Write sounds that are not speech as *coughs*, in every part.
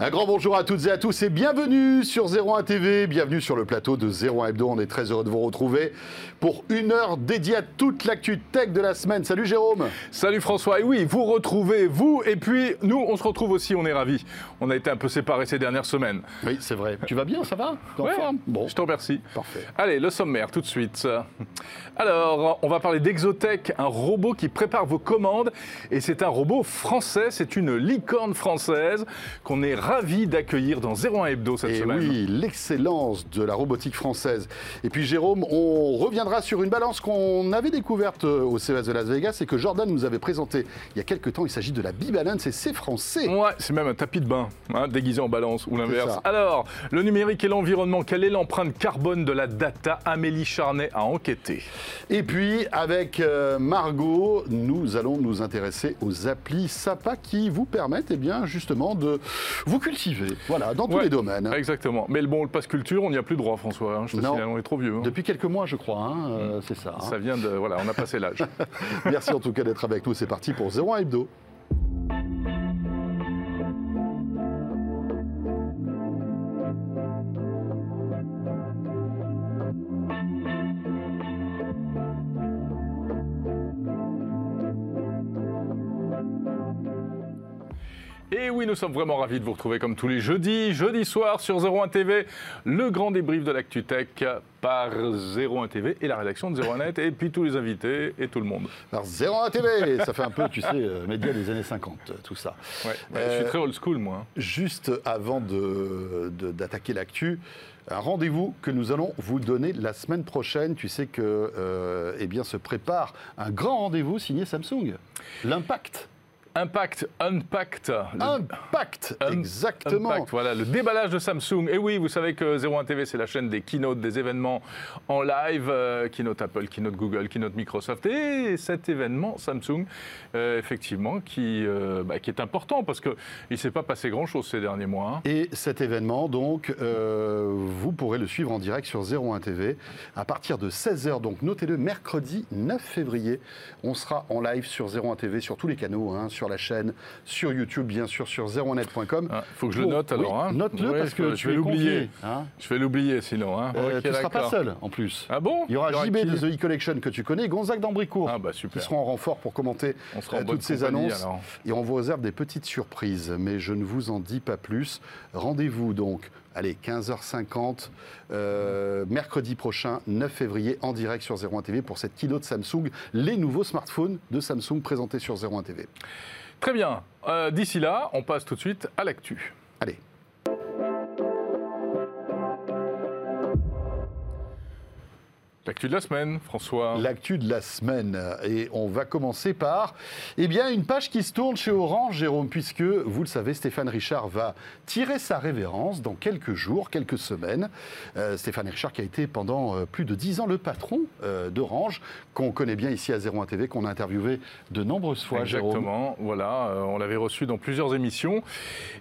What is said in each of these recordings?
Un grand bonjour à toutes et à tous et bienvenue sur 01 TV, bienvenue sur le plateau de 01 Hebdo. On est très heureux de vous retrouver pour une heure dédiée à toute l'actu tech de la semaine. Salut Jérôme Salut François, et oui, vous retrouvez, vous, et puis nous, on se retrouve aussi, on est ravis. On a été un peu séparés ces dernières semaines. Oui, c'est vrai. Tu vas bien, ça va? En forme? Bon. Je te remercie. Parfait. Allez, le sommaire tout de suite. Alors, on va parler d'Exotech, un robot qui prépare vos commandes, et c'est un robot français, c'est une licorne française qu'on est ravi d'accueillir dans 01 Hebdo cette Et semaine. oui, l'excellence de la robotique française. Et puis Jérôme, on reviendra sur une balance qu'on avait découverte au CES de Las Vegas et que Jordan nous avait présentée il y a quelques temps. Il s'agit de la Bibalance et c'est français. Ouais, c'est même un tapis de bain, hein, déguisé en balance ou l'inverse. Alors, le numérique et l'environnement, quelle est l'empreinte carbone de la data? Amélie Charnet a enquêté. Et puis, avec euh, Margot, nous allons nous intéresser aux applis SAPA qui vous permettent, eh bien, justement, de vous cultiver. Voilà, dans tous Ouais, les domaines. Exactement. Mais bon, le passe culture, on n'y a plus droit, François. hein, je te Non. signale, on est trop vieux. hein. Depuis quelques mois, je crois, hein, euh, c'est ça. Ça vient de. Voilà, on a passé l'âge. *laughs* Merci en tout cas d'être avec nous. C'est parti pour 01 Hebdo. Et oui, nous sommes vraiment ravis de vous retrouver comme tous les jeudis, jeudi soir sur 01 TV, le grand débrief de l'actu tech par 01 TV et la rédaction de 01 Net, et puis tous les invités et tout le monde. Alors 01 TV, ça fait un peu, tu sais, euh, média des années 50, euh, tout ça. Ouais, ouais, Je Euh, suis très old school, moi. hein. Juste avant de- de- d'attaquer l'actu, un rendez-vous que nous allons vous donner la semaine prochaine. Tu sais que, euh, eh bien, se prépare un grand rendez-vous signé Samsung. L'impact. Impact, Unpacked. Impact, Un- exactement. Voilà, le déballage de Samsung. Et oui, vous savez que 01 TV, c'est la chaîne des keynotes, des événements en live, euh, keynote Apple, keynote Google, keynote Microsoft. Et cet événement Samsung, euh, effectivement, qui, euh, bah, qui est important parce qu'il ne s'est pas passé grand-chose ces derniers mois. hein. Et cet événement, donc, vous pourrez le suivre en direct sur 01 TV à partir de 16h. Donc, notez-le, mercredi 9 février, on sera en live sur 01 TV, sur tous les canaux, hein, sur la chaîne, sur YouTube, bien sûr, sur 01net.com. Il faut que je le note alors. oui, hein. Note-le Oui, parce que je vais l'oublier. hein. Je vais l'oublier sinon. hein. Euh, tu ne seras pas seul en plus. Ah bon Il y aura JB de The E-Collection que tu connais, Gonzague d'Ambricourt, Ah bah qui seront en renfort pour commenter euh, toutes ces annonces. alors. Et on vous réserve des petites surprises, mais je ne vous en dis pas plus. Rendez-vous donc, allez, 15h50, euh, mercredi prochain, 9 février, en direct sur 01 TV pour cette keynote Samsung, les nouveaux smartphones de Samsung présentés sur 01 TV. Très bien. Euh, D'ici là, on passe tout de suite à l'actu. Allez. L'actu de la semaine, François. L'actu de la semaine. Et on va commencer par eh bien, une page qui se tourne chez Orange, Jérôme, puisque, vous le savez, Stéphane Richard va tirer sa révérence dans quelques jours, quelques semaines. Euh, Stéphane Richard qui a été pendant euh, plus de dix ans le patron euh, d'Orange, qu'on connaît bien ici à 01 TV, qu'on a interviewé de nombreuses fois, Jérôme. Exactement, voilà, on l'avait reçu dans plusieurs émissions.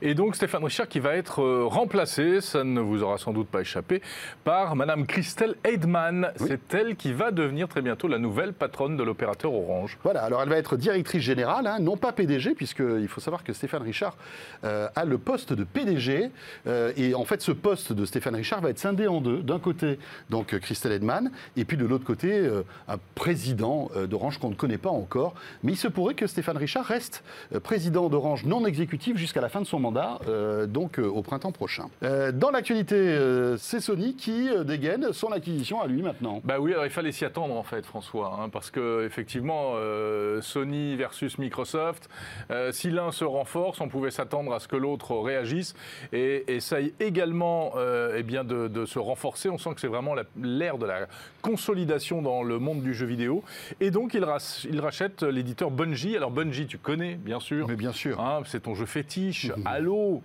Et donc Stéphane Richard qui va être remplacé, ça ne vous aura sans doute pas échappé, par Madame Christelle Heidmann. C'est elle qui va devenir très bientôt la nouvelle patronne de l'opérateur Orange. Voilà, alors elle va être directrice générale, hein, non pas PDG, puisqu'il faut savoir que Stéphane Richard euh, a le poste de PDG. euh, et en fait, ce poste de Stéphane Richard va être scindé en deux. D'un côté, donc Christelle Edman, et puis de l'autre côté, euh, un président d'Orange qu'on ne connaît pas encore. Mais il se pourrait que Stéphane Richard reste président d'Orange non exécutif jusqu'à la fin de son mandat, donc au printemps prochain. Dans l'actualité, c'est Sony qui dégaine son acquisition à lui maintenant. Bah oui, alors il fallait s'y attendre en fait, François, hein, parce que effectivement, euh, Sony versus Microsoft, euh, si l'un se renforce, on pouvait s'attendre à ce que l'autre réagisse et essaye également euh, eh bien de, de se renforcer. On sent que c'est vraiment l'ère de la consolidation dans le monde du jeu vidéo. Et donc il, rach- il rachète l'éditeur Bungie. Alors Bungie, tu connais bien sûr. Mais bien sûr. Hein, c'est ton jeu fétiche, *laughs* Halo.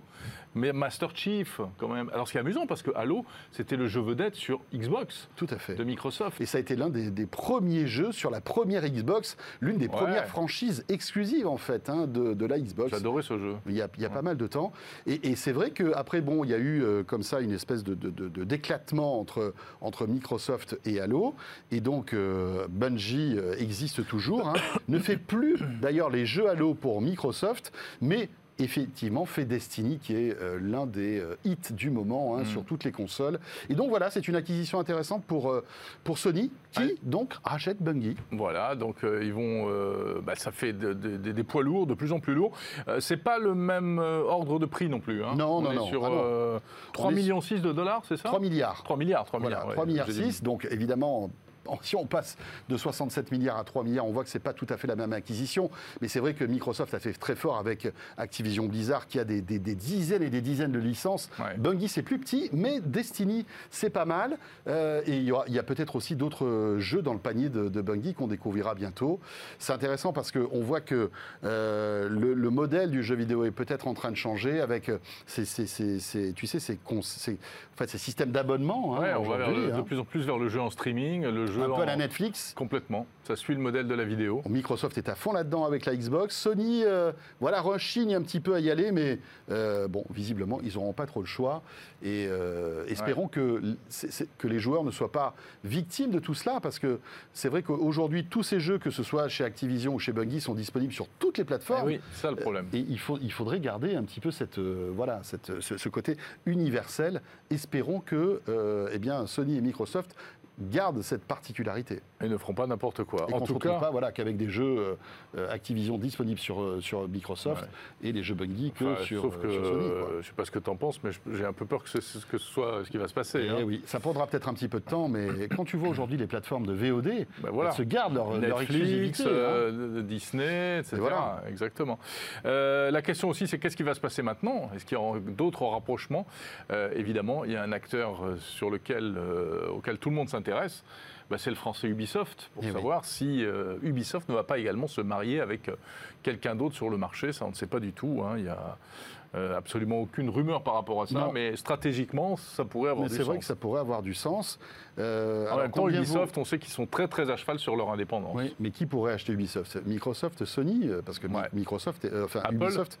Mais Master Chief, quand même. Alors, ce qui est amusant, parce que Halo, c'était le jeu vedette sur Xbox Tout à fait. de Microsoft. Et ça a été l'un des, des premiers jeux sur la première Xbox, l'une des Ouais. premières franchises exclusives en fait hein, de, de la Xbox. J'adorais ce jeu. Il y a, il y a pas mal de temps. Et, et c'est vrai qu'après, bon, il y a eu euh, comme ça une espèce de d'éclatement entre, entre Microsoft et Halo. Et donc, euh, Bungie euh, existe toujours. hein. ne fait plus d'ailleurs les jeux Halo pour Microsoft, mais effectivement fait Destiny, qui est euh, l'un des euh, hits du moment hein, Mm. sur toutes les consoles. Et donc voilà, c'est une acquisition intéressante pour, euh, pour Sony, qui Ouais. donc rachète Bungie. Voilà, donc euh, ils vont, euh, bah, ça fait de- de- de- des poids lourds, de plus en plus lourds. Euh, c'est pas le même ordre de prix non plus. hein. Non, On non, est non. Sur Ah non. euh, 3 On est millions 6 de dollars, c'est ça? 3 milliards. 3 milliards, 3 Voilà, milliards. ouais, 3 milliards j'ai dit. 6. Donc évidemment, en- si on passe de 67 milliards à 3 milliards, on voit que c'est pas tout à fait la même acquisition. Mais c'est vrai que Microsoft a fait très fort avec Activision Blizzard, qui a des, des- des dizaines et des dizaines de licences. Ouais. Bungie, c'est plus petit, mais Destiny, c'est pas mal. Euh, et il y, a peut-être aussi d'autres euh, jeux dans le panier de, de Bungie qu'on découvrira bientôt. C'est intéressant parce qu'on voit que euh, le, le modèle du jeu vidéo est peut-être en train de changer avec, ces, ces- ces- ces- tu sais, ces, en fait, systèmes d'abonnement. hein, Ouais, on va vers de hein. plus en plus vers le jeu en streaming, le jeu Un peu en- à la Netflix. complètement. Ça suit le modèle de la vidéo. Microsoft est à fond là-dedans avec la Xbox. Sony, euh, voilà, rechigne un petit peu à y aller, mais euh, bon, visiblement, ils n'auront pas trop le choix. Et euh, espérons que, les joueurs ne soient pas victimes de tout cela, parce que c'est vrai qu'aujourd'hui, tous ces jeux, que ce soit chez Activision ou chez Bungie, sont disponibles sur toutes les plateformes. oui, c'est ça le problème. Et il, faut, il faudrait garder un petit peu cette, voilà, cette, ce, ce côté universel. Espérons que eh bien, Sony et Microsoft gardent cette particularité. Ils ne feront pas n'importe quoi. Et en tout cas, pas voilà, qu'avec des jeux euh, Activision disponibles sur, euh, sur Microsoft et les jeux Bungie que enfin, sur, sauf euh, que sur Sony. quoi. je sais pas ce que tu en penses, mais j'ai un peu peur que, ce- que ce soit ce qui va se passer. Eh hein. oui, ça prendra peut-être un petit peu de temps, mais *coughs* quand tu vois aujourd'hui les plateformes de VOD, Ben voilà. elles se gardent leur, leur Netflix, exclusivité. hein. euh, Disney, etc. Et voilà. Exactement. Euh, la question aussi, c'est qu'est-ce qui va se passer maintenant? Est-ce qu'il y aura d'autres rapprochements? Évidemment, il y a un acteur sur lequel, auquel tout le monde s'intéresse. Bah, c'est le français Ubisoft, pour Eh oui. savoir si euh, Ubisoft ne va pas également se marier avec euh, quelqu'un d'autre sur le marché. Ça, on ne sait pas du tout. hein. Il y a euh, absolument aucune rumeur par rapport à ça, Non. mais stratégiquement, ça pourrait avoir Mais du c'est sens. vrai que ça pourrait avoir du sens. Euh, En alors, même temps, Ubisoft, on sait qu'ils sont très très à cheval sur leur indépendance. Oui, mais qui pourrait acheter Ubisoft? Microsoft, Sony, parce que Ouais. Microsoft, enfin Apple. Ubisoft,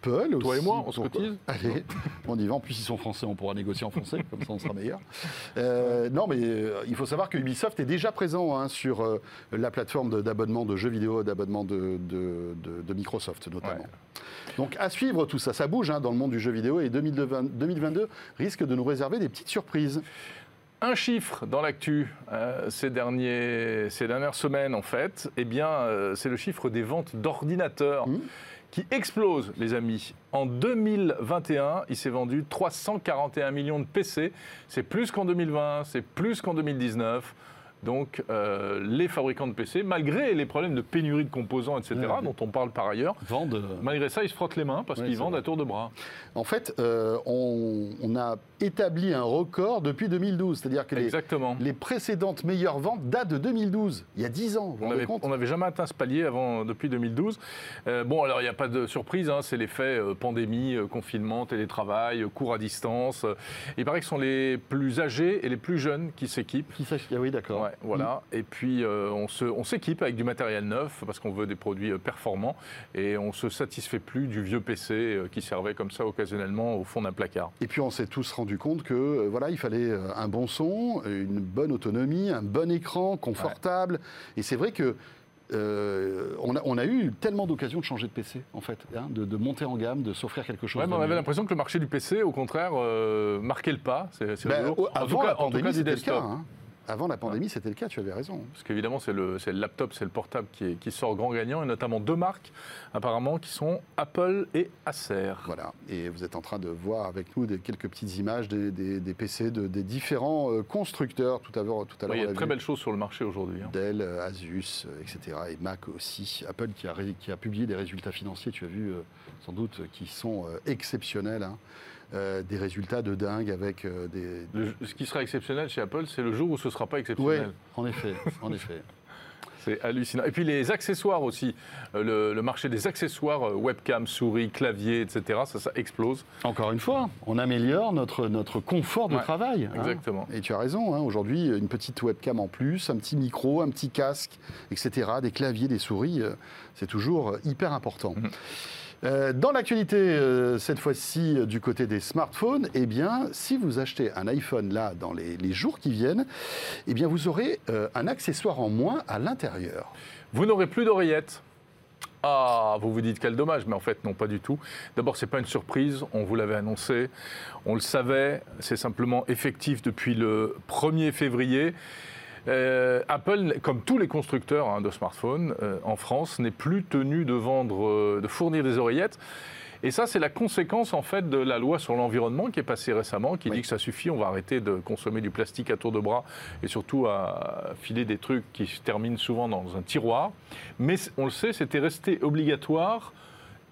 Apple aussi. Toi et moi, on se cotise *laughs* Allez, on y va. En plus, ils sont français, on pourra négocier en français, comme ça on sera meilleur. *laughs* Euh, non, mais euh, il faut savoir que Ubisoft est déjà présent hein, sur euh, la plateforme d'abonnement de, jeux vidéo, d'abonnement de, de- de- de Microsoft notamment. Ouais. Donc à suivre tout ça, ça bouge hein, dans le monde du jeu vidéo et 2020 2022 risque de nous réserver des petites surprises. Un chiffre dans l'actu euh, ces, derniers- ces dernières semaines, en fait, eh bien, euh, c'est le chiffre des ventes d'ordinateurs Mmh. Qui explose, les amis. En 2021, il s'est vendu 341 millions de PC. C'est plus qu'en 2020, c'est plus qu'en 2019. Donc, euh, les fabricants de PC, malgré les problèmes de pénurie de composants, etc., Ouais. dont on parle par ailleurs, Vendent. malgré ça, ils se frottent les mains parce Ouais, qu'ils vendent vrai. à tour de bras. En fait, euh, on, on a établi un record depuis 2012, c'est-à-dire que les, Exactement. les précédentes meilleures ventes datent de 2012, il y a 10 ans. Vous vous On rendez avait- compte on n'avait jamais atteint ce palier avant, depuis 2012. Euh, bon, alors il n'y a pas de surprise, hein, c'est l'effet euh, pandémie, euh, confinement, télétravail, euh, cours à distance. Euh, il paraît que ce sont les plus âgés et les plus jeunes qui s'équipent. Qui ah oui, d'accord. Ouais, voilà. Et puis euh, on se- on s'équipe avec du matériel neuf parce qu'on veut des produits euh, performants et on se satisfait plus du vieux PC euh, qui servait comme ça occasionnellement au fond d'un placard. Et puis on s'est tous rendu compte que euh, voilà, il fallait un bon son, une bonne autonomie, un bon écran, confortable. Et c'est vrai que euh, on, a, on a eu tellement d'occasions de changer de PC, en fait, hein, de, de monter en gamme, de s'offrir quelque chose. Ouais, mais de on avait l'impression que le marché du PC, au contraire, euh, marquait le pas. C'est, c'est Ben, rigolo. au- En tout avant cas- la en tout pandémie, cas, du c'était le desktop. cas. hein. Avant la pandémie, c'était le cas, tu avais raison. Parce qu'évidemment, c'est le, c'est le laptop, c'est le portable qui, est- qui sort grand gagnant, et notamment deux marques, apparemment, qui sont Apple et Acer. Voilà. Et vous êtes en train de voir avec nous des, quelques petites images des, des- des PC de, des différents euh, constructeurs. Tout à l'heure, tout à Oui, il y a de très belles choses sur le marché aujourd'hui. hein. Dell, euh, Asus, euh, etc. Et Mac aussi. Apple qui a, qui a publié des résultats financiers, tu as vu sans doute, qui sont exceptionnels. hein. Euh, des résultats de dingue avec euh, des. Le- ce qui sera exceptionnel chez Apple, c'est le jour où ce ne sera pas Oui, exceptionnel. en effet, en effet. *laughs* C'est hallucinant. Et puis les accessoires aussi. Euh, Le, le marché des accessoires, webcam, souris, clavier, etc., ça, ça explose. Encore une fois, on améliore notre, notre confort de Ouais, travail. hein. Exactement. Et tu as raison, hein, aujourd'hui, une petite webcam en plus, un petit micro, un petit casque, etc., des claviers, des souris, c'est toujours hyper important. Mhm. Euh, dans l'actualité, euh, cette fois-ci, euh, du côté des smartphones, eh bien, si vous achetez un iPhone là dans les, jours qui viennent, eh vous aurez un accessoire en moins à l'intérieur. Vous n'aurez plus d'oreillettes. Ah, vous vous dites quel dommage, mais en fait non, pas du tout. D'abord, c'est pas une surprise, on vous l'avait annoncé, on le savait, c'est simplement effectif depuis le 1er février. Euh, Apple, comme tous les constructeurs hein, de smartphones euh, en France, n'est plus tenu de vendre, euh, de fournir des oreillettes. Et ça, c'est la conséquence en fait de la loi sur l'environnement qui est passée récemment, qui dit que ça suffit, on va arrêter de consommer du plastique à tour de bras et surtout à filer des trucs qui se terminent souvent dans un tiroir. Mais on le sait, c'était resté obligatoire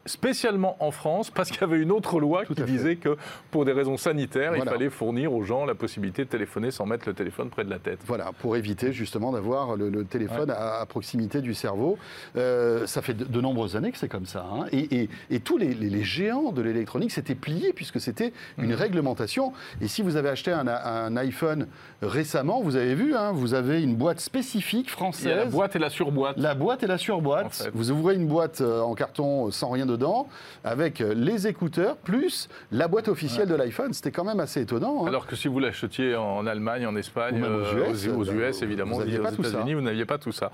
spécialement en France, parce qu'il y avait une autre loi qui disait que pour des raisons sanitaires, il fallait fournir aux gens la possibilité de téléphoner sans mettre le téléphone près de la tête. Voilà, pour éviter justement d'avoir le, téléphone à, proximité du cerveau. Euh, ça fait de, nombreuses années que c'est comme ça. Hein. Et, tous les, géants de l'électronique s'étaient pliés puisque c'était une mmh. réglementation. Et si vous avez acheté un, iPhone récemment, vous avez vu, hein, vous avez une boîte spécifique française. la boîte et la surboîte. La boîte et la surboîte. Vous ouvrez une boîte euh, en carton sans rien de dedans, avec les écouteurs, plus la boîte officielle de l'iPhone. C'était quand même assez étonnant. Hein. Alors que si vous l'achetiez en Allemagne, en Espagne, aux US, aux, US évidemment, aux États-Unis, vous n'aviez pas tout ça.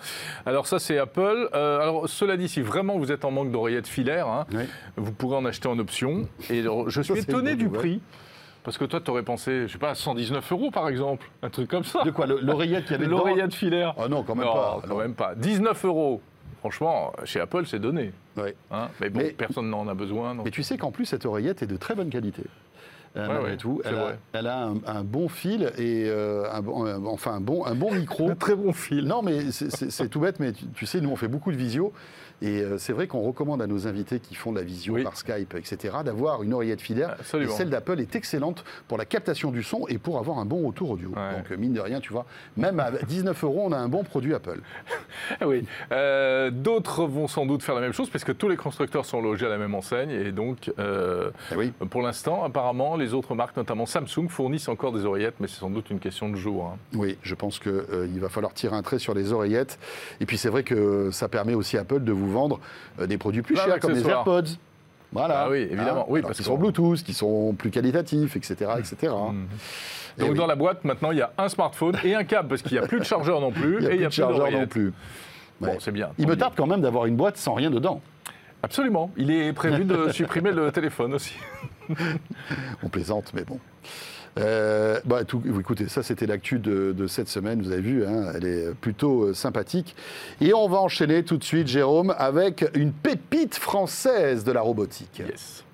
Alors ça, c'est Apple. Euh, alors cela dit, si vraiment vous êtes en manque d'oreillettes filaires, hein, vous pourrez en acheter en option. Et je *laughs* suis étonné du prix. Parce que toi, tu aurais pensé, je sais pas, à 119 euros par exemple, un truc comme ça. De quoi? L'oreillette qui avait L'oreillette filaire. Ah non, quand même pas. Quand même pas. 19 euros. Franchement, chez Apple, c'est donné. Hein mais bon, personne n'en a besoin. Mais tu sais qu'en plus, cette oreillette est de très bonne qualité. Euh, tout. Elle a, un, bon fil et euh, un, enfin un bon, un bon *laughs* micro. un très bon fil. Non, mais c'est tout bête, mais tu, sais, nous on fait beaucoup de visio et euh, c'est vrai qu'on recommande à nos invités qui font de la visio par Skype, etc., d'avoir une oreillette filaire. Et celle d'Apple est excellente pour la captation du son et pour avoir un bon retour audio. Donc, mine de rien, tu vois, même à 19 euros, on a un bon produit Apple. *laughs* oui. Euh, d'autres vont sans doute faire la même chose, parce que tous les constructeurs sont logés à la même enseigne. Et donc, euh, oui. pour l'instant, apparemment, les autres marques, notamment Samsung, fournissent encore des oreillettes, mais c'est sans doute une question de jour. Hein. Oui, je pense qu'il va falloir tirer un trait sur les oreillettes. Et puis, c'est vrai que ça permet aussi à Apple de vous vendre euh, des produits plus chers comme les AirPods. Voilà. Ah oui, évidemment. Oui, parce qu'ils sont Bluetooth, qui sont plus qualitatifs, etc. etc. Mmh. Donc dans la boîte, maintenant, il y a un smartphone et un câble, parce qu'il n'y a plus de chargeur non plus. *laughs* Il n'y a, plus de chargeur non plus. Bon, c'est bien. Il me tarde quand même d'avoir une boîte sans rien dedans. Absolument. Il est prévu de *laughs* supprimer le téléphone aussi. On plaisante, mais bon. Euh, bah, tout, écoutez, ça c'était l'actu de, cette semaine, vous avez vu, hein, elle est plutôt euh, sympathique. Et on va enchaîner tout de suite, Jérôme, avec une pépite française de la robotique. Yes.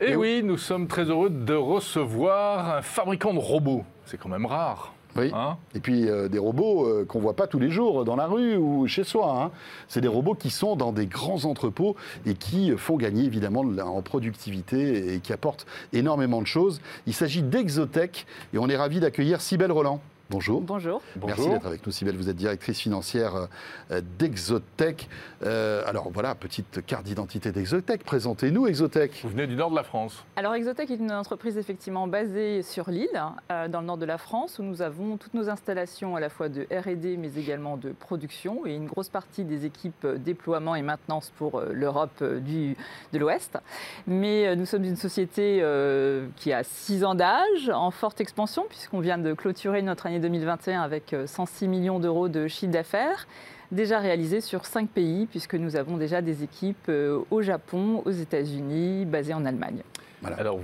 Et, oui, nous sommes très heureux de recevoir un fabricant de robots. C'est quand même rare. Oui. Hein et puis euh, des robots euh, qu'on ne voit pas tous les jours dans la rue ou chez soi. Hein. C'est des robots qui sont dans des grands entrepôts et qui font gagner évidemment en productivité et qui apportent énormément de choses. Il s'agit d'Exotech et on est ravi d'accueillir Sibelle Roland. Bonjour. Bonjour. Merci d'être avec nous, Sybelle. Vous êtes directrice financière euh, d'Exotech. Euh, alors voilà, petite carte d'identité d'Exotech. Présentez-nous Exotech. Vous venez du nord de la France. Alors Exotech est une entreprise effectivement basée sur l'île, euh, dans le nord de la France, où nous avons toutes nos installations à la fois de R&D, mais également de production, et une grosse partie des équipes déploiement et maintenance pour l'Europe de l'Ouest. Mais nous sommes une société qui a six ans d'âge, en forte expansion, puisqu'on vient de clôturer notre année 2021 avec 106 euh, millions d'euros de chiffre d'affaires déjà réalisé sur cinq pays, puisque nous avons déjà des équipes euh, au Japon, aux États-Unis, basées en Allemagne. Alors,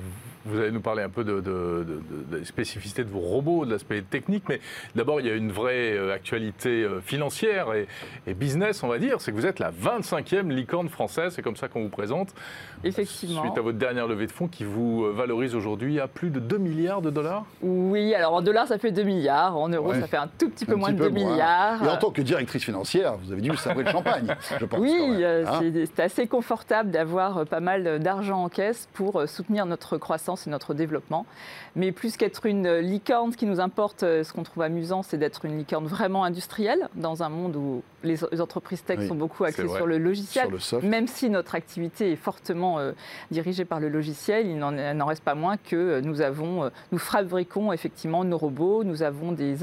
vous allez nous parler un peu de, de, de, spécificité de vos robots, de l'aspect technique, mais d'abord, il y a une vraie euh, actualité euh, financière et, business, on va dire. C'est que vous êtes la 25e licorne française, c'est comme ça qu'on vous présente. Effectivement. Suite à votre dernière levée de fonds qui vous euh, valorise aujourd'hui à plus de 2 milliards de dollars Oui, alors en dollars, ça fait 2 milliards. En euros, ça fait un tout petit peu moins de 2 milliards. Et en tant que directrice financière, vous avez dû savourer le champagne, *laughs* je pense. Oui, hein. c'est assez confortable d'avoir pas mal d'argent en caisse pour soutenir notre croissance c'est notre développement. Mais plus qu'être une licorne, ce qui nous importe, euh, ce qu'on trouve amusant, c'est d'être une licorne vraiment industrielle dans un monde où les entreprises tech sont beaucoup axées sur le logiciel. même si notre activité est fortement euh, dirigée par le logiciel, il n'en reste pas moins que euh, nous avons, nous fabriquons effectivement nos robots, nous avons des,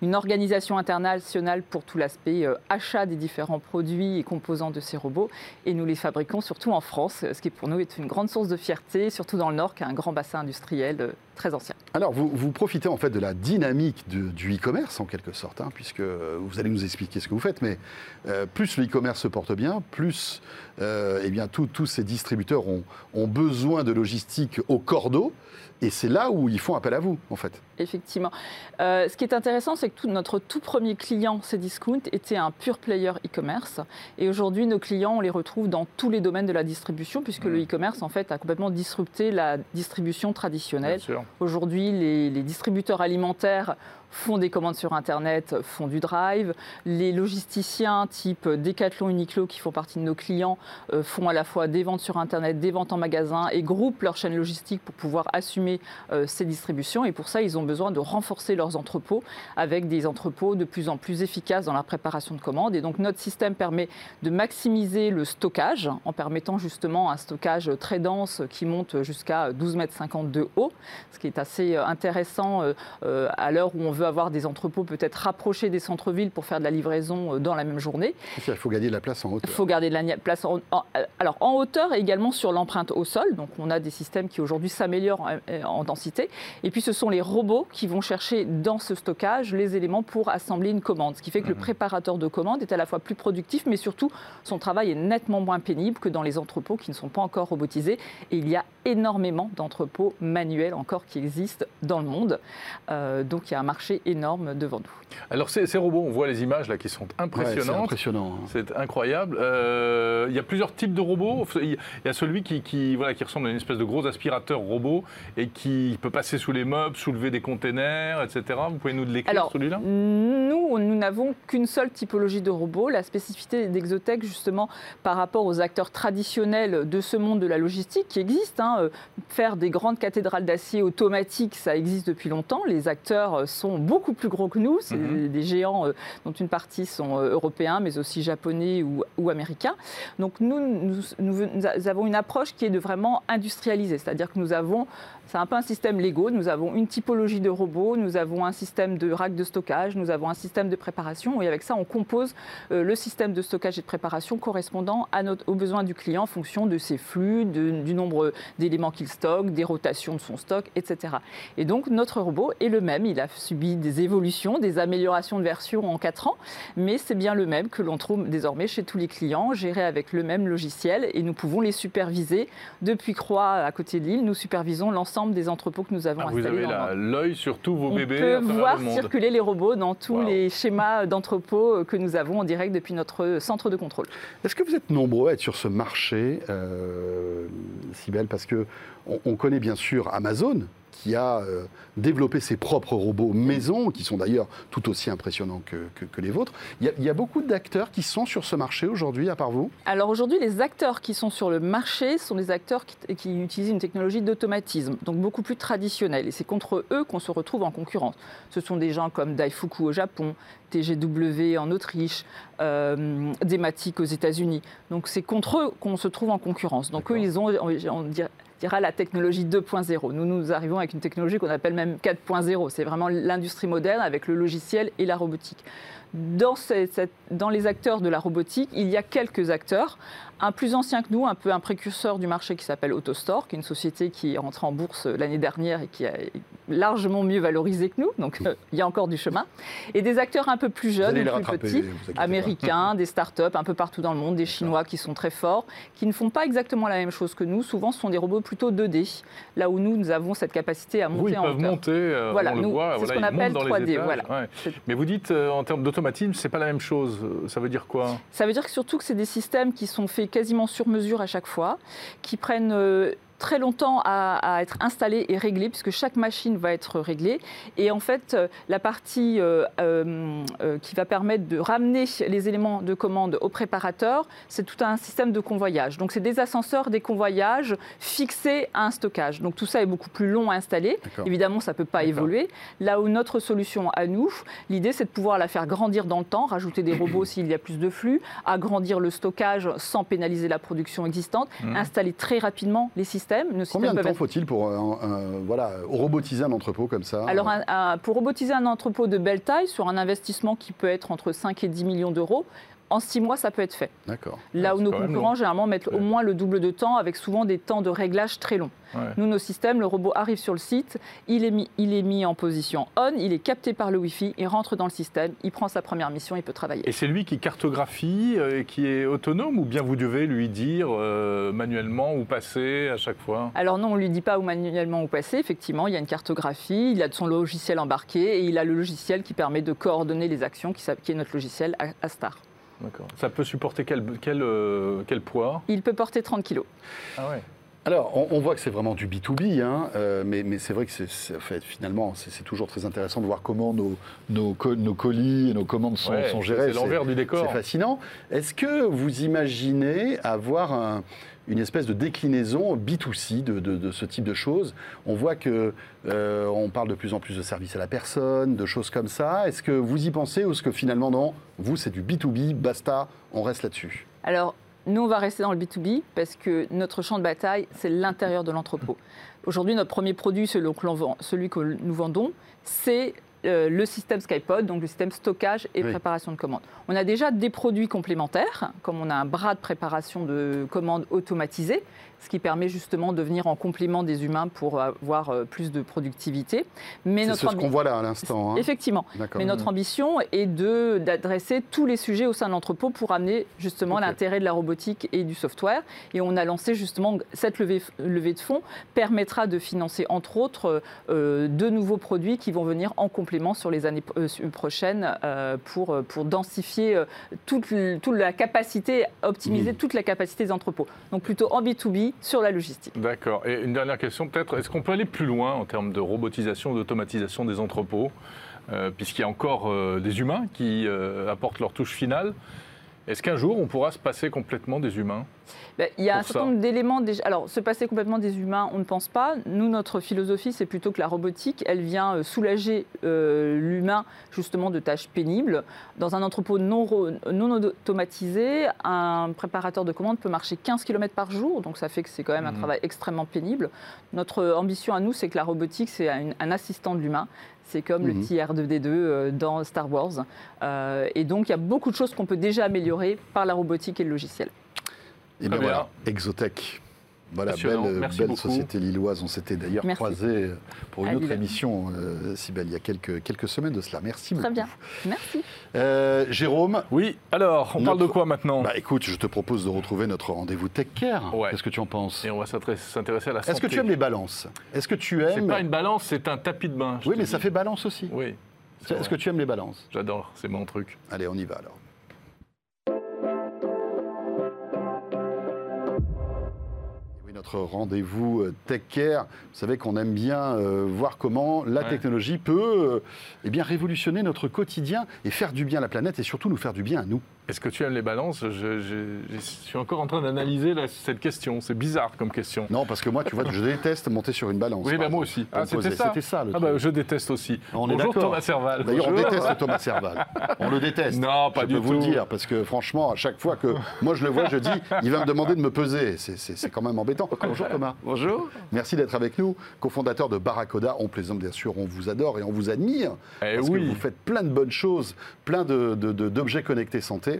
une organisation internationale pour tout l'aspect achat des différents produits et composants de ces robots, et nous les fabriquons surtout en France, ce qui pour nous est une grande source de fierté, surtout dans le Nord, qui a un grand industriel très ancien. Alors, vous, vous profitez en fait de la dynamique de- du e-commerce en quelque sorte, hein, puisque vous allez nous expliquer ce que vous faites, mais euh, plus le e-commerce se porte bien, plus euh, eh bien, tous- ces distributeurs ont, ont besoin de logistique au cordeau, et c'est là où ils font appel à vous, en fait. Effectivement. Euh, ce qui est intéressant, c'est que tout- notre tout premier client, Cdiscount, était un pure player e-commerce. Et aujourd'hui, nos clients, on les retrouve dans tous les domaines de la distribution, puisque le e-commerce, en fait, a complètement disrupté la distribution traditionnelle. Aujourd'hui, les distributeurs alimentaires font des commandes sur Internet, font du drive. Les logisticiens type Decathlon, Uniqlo, qui font partie de nos clients, euh, font à la fois des ventes sur Internet, des ventes en magasin et groupent leur chaîne logistique pour pouvoir assumer euh, ces distributions. Et pour ça, ils ont besoin de renforcer leurs entrepôts avec des entrepôts de plus en plus efficaces dans la préparation de commandes. Et donc, notre système permet de maximiser le stockage en permettant justement un stockage très dense qui monte jusqu'à 12,50 mètres de haut, ce qui est assez euh, intéressant à l'heure où on veut avoir des entrepôts peut-être rapprochés des centres-villes pour faire de la livraison euh, dans la même journée. Il faut gagner de la place en Il hauteur. faut garder de la place en, en- alors en hauteur et également sur l'empreinte au sol. Donc on a des systèmes qui aujourd'hui s'améliorent en, en densité. Et puis ce sont les robots qui vont chercher dans ce stockage les éléments pour assembler une commande. Ce qui fait que le préparateur de commande est à la fois plus productif, mais surtout son travail est nettement moins pénible que dans les entrepôts qui ne sont pas encore robotisés. Et il y a énormément d'entrepôts manuels encore qui existent dans le monde. Euh, donc il y a un marché énorme devant nous. Alors ces, ces robots, on voit les images là qui sont Ouais, c'est impressionnantes. impressionnant. hein. C'est incroyable. Euh, il y a plusieurs types de robots. Il y a celui qui, qui, voilà, qui ressemble à une espèce de gros aspirateur robot et qui peut passer sous les meubles, soulever des containers, etc. Vous pouvez nous l'écrire Alors, celui-là? nous, nous n'avons qu'une seule typologie de robot. La spécificité d'Exotech, justement, par rapport aux acteurs traditionnels de ce monde de la logistique qui existent, hein, euh, faire des grandes cathédrales d'acier automatiques, ça existe depuis longtemps. Les acteurs euh, sont beaucoup plus gros que nous. C'est Mhm. des géants euh, dont une partie sont euh, européens, mais aussi japonais ou, ou américains. Donc nous, nous, nous- nous avons une approche qui est de vraiment industrialiser, c'est-à-dire que nous avons, c'est un peu un système Lego, nous avons une typologie de robots, nous avons un système de rack de stockage, nous avons un système de préparation, et avec ça on compose euh, le système de stockage et de préparation correspondant à notre, aux besoins du client en fonction de ses flux, du nombre d'éléments qu'il stocke, des rotations de son stock, etc. Et donc notre robot est le même, il a subi des évolutions, des améliorations de version en 4 ans, mais c'est bien le même que l'on trouve désormais chez tous les clients, géré avec le même logiciel, et nous pouvons les superviser. Depuis Croix, à côté de Lille, nous supervisons l'ensemble des entrepôts que nous avons Ah, Vous installés avez la- monde. l'œil sur tous vos On bébés. peut à travers voir le monde. circuler les robots dans tous Wow. les schémas d'entrepôts que nous avons en direct depuis notre centre de contrôle. Est-ce que vous êtes nombreux à être sur ce marché, euh, Sibelle? Parce que on, on connaît bien sûr Amazon, qui a euh, développé ses propres robots maison, qui sont d'ailleurs tout aussi impressionnants que, que- que les vôtres. Il y, a, il y a beaucoup d'acteurs qui sont sur ce marché aujourd'hui, à part vous? Alors aujourd'hui, les acteurs qui sont sur le marché sont des acteurs qui, qui utilisent une technologie d'automatisme, donc beaucoup plus traditionnelle. Et c'est contre eux qu'on se retrouve en concurrence. Ce sont des gens comme Daifuku au Japon, TGW en Autriche, euh, Dematic aux États-Unis. Donc c'est contre eux qu'on se trouve en concurrence. Donc eux, ils ont, on, on dirait- dira la technologie 2.0. Nous, nous arrivons avec une technologie qu'on appelle même 4.0. C'est vraiment l'industrie moderne avec le logiciel et la robotique. Dans, dans les acteurs de la robotique, il y a quelques acteurs. Un plus ancien que nous, un peu un précurseur du marché qui s'appelle AutoStore, qui est une société qui est rentrée en bourse l'année dernière et qui a largement mieux valorisé que nous. Donc euh, il y a encore du chemin. Et des acteurs un peu plus Vous jeunes, plus rattraper, petits, vous inquiétez pas. américains, *laughs* des startups un peu partout dans le monde, des Chinois qui sont très forts, qui ne font pas exactement la même chose que nous. Souvent, ce sont des robots plutôt 2D, là où nous, nous avons cette capacité à Vous, monter ils en peuvent hauteur. monter, euh, Voilà, on le nous, voit, c'est ce qu'on appelle montent dans les 3D, étages, voilà. ouais. C'est- Mais vous dites, euh, en termes d'automatisme, c'est pas la même chose. Ça veut dire quoi? Ça veut dire que surtout que c'est des systèmes qui sont faits quasiment sur mesure à chaque fois, qui prennent euh, très longtemps à, à être installés et réglés, puisque chaque machine va être réglée. Et en fait, euh, la partie euh, euh, qui va permettre de ramener les éléments de commande au préparateur, c'est tout un système de convoyage. Donc c'est des ascenseurs, des convoyages fixés à un stockage. Donc tout ça est beaucoup plus long à installer. Évidemment, ça ne peut pas évoluer. Là où notre solution à nous, l'idée c'est de pouvoir la faire grandir dans le temps, rajouter des robots *coughs* s'il y a plus de flux, agrandir le stockage sans pénaliser la production existante, Mhm. installer très rapidement les systèmes. Nos systèmes Combien de temps être- faut-il pour euh, un- un- voilà, robotiser un entrepôt comme ça alors, un- pour robotiser un entrepôt de belle taille, sur un investissement qui peut être entre 5 et 10 millions d'euros, en six mois, ça peut être fait. D'accord. Là Ah, où nos concurrents, généralement, mettent au moins le double de temps, avec souvent des temps de réglage très longs. Ouais. Nous, nos systèmes, le robot arrive sur le site, il est, mis, il est mis en position on, il est capté par le Wi-Fi, il rentre dans le système, il prend sa première mission, il peut travailler. Et c'est lui qui cartographie, euh, qui est autonome, ou bien vous devez lui dire euh, manuellement où passer à chaque fois? Alors non, on ne lui dit pas où manuellement où passer. Effectivement, il y a une cartographie, il a son logiciel embarqué et il a le logiciel qui permet de coordonner les actions, qui, est notre logiciel Astar. D'accord. Ça peut supporter quel, quel, euh, quel poids? Il peut porter 30 kilos. Ah ouais. Alors, on, on voit que c'est vraiment du B2B, hein, euh, mais, mais c'est vrai que c'est, c'est- en fait, finalement, c'est, c'est toujours très intéressant de voir comment nos, nos, co- nos colis et nos commandes sont, Ouais, sont gérées. C'est l'envers du décor. C'est fascinant. Est-ce que vous imaginez avoir un- une espèce de déclinaison B2C de, ce type de choses On voit que euh, on parle de plus en plus de services à la personne, de choses comme ça. Est-ce que vous y pensez ou est-ce que finalement, non, vous, c'est du B2B, basta, on reste là-dessus? Alors, nous, on va rester dans le B2B parce que notre champ de bataille, c'est l'intérieur de l'entrepôt. Aujourd'hui, notre premier produit, celui que nous vendons, c'est euh, le système Skypod, donc le système stockage et Oui. préparation de commandes. On a déjà des produits complémentaires, comme on a un bras de préparation de commandes automatisé, ce qui permet justement de venir en complément des humains pour avoir euh, plus de productivité. Mais C'est notre ce qu'on voit là à l'instant. hein. Effectivement. Mais notre ambition est de- d'adresser tous les sujets au sein de l'entrepôt pour amener justement l'intérêt de la robotique et du software. Et on a lancé justement cette levée, levée de fonds permettra de financer entre autres euh, de nouveaux produits qui vont venir en complément sur les années euh, prochaines euh, pour, euh, pour densifier euh, toute, toute la capacité, optimiser Mhm. toute la capacité des entrepôts. Donc plutôt en B2B sur la logistique. D'accord. Et une dernière question peut-être, est-ce qu'on peut aller plus loin en termes de robotisation, d'automatisation des entrepôts, euh, puisqu'il y a encore euh, des humains qui euh, apportent leur touche finale Est-ce qu'un jour on pourra se passer complètement des humains Ben, il y a un certain nombre d'éléments déjà. Alors, se passer complètement des humains, on ne pense pas. Nous, notre philosophie, c'est plutôt que la robotique, elle vient euh, soulager euh, l'humain justement de tâches pénibles. Dans un entrepôt non, non automatisé, un préparateur de commandes peut marcher 15 km par jour, donc ça fait que c'est quand même un Mhm. travail extrêmement pénible. Notre ambition à nous, c'est que la robotique, c'est un, un assistant de l'humain. C'est comme le Mhm. petit R2D2 euh, dans Star Wars. Euh, et donc, il y a beaucoup de choses qu'on peut déjà améliorer par la robotique et le logiciel. Et bien Très bien. voilà, Exotech. Voilà, belle, Merci belle société lilloise. On s'était d'ailleurs croisés pour une À autre Lille. émission, euh, Sybelle, il y a quelques, quelques semaines de cela. Merci Très beaucoup. bien. Merci. Euh, Jérôme, Oui, alors, on parle de quoi maintenant? Bah, écoute, je te propose de retrouver notre rendez-vous Tech Care. Ouais. Qu'est-ce que tu en penses? Et on va s'intéresser à la santé. Est-ce que tu aimes les balances? Est-ce que tu C'est aimes pas une balance, c'est un tapis de bain. Oui, mais dis. ça fait balance aussi. Oui. c'est Est-ce que tu aimes les balances? J'adore, c'est mon truc. Allez, on y va alors. Notre rendez-vous euh, Tech Care, vous savez qu'on aime bien euh, voir comment la Ouais. technologie peut euh, eh bien, révolutionner notre quotidien et faire du bien à la planète et surtout nous faire du bien à nous. Est-ce que tu aimes les balances je, je- je suis encore en train d'analyser cette question. C'est bizarre comme question. Non, parce que moi, tu vois, je déteste monter sur une balance. Oui, bah, moi aussi. Ah, c'était ça C'était ça le Ah bah, je déteste aussi. On est Bonjour d'accord. Thomas Serval. D'ailleurs, on déteste Thomas Serval. On le déteste. Non, pas je du peux vous le tout. dire, parce que franchement, à chaque fois que moi je le vois, je dis, il va me demander de me peser. C'est- quand même embêtant. Bonjour Thomas. Bonjour. Merci d'être avec nous, cofondateur de Barracoda. On plaisante bien sûr, on vous adore et on vous admire. Eh parce oui. que vous faites plein de bonnes choses, plein de- de- de- d'objets connectés santé,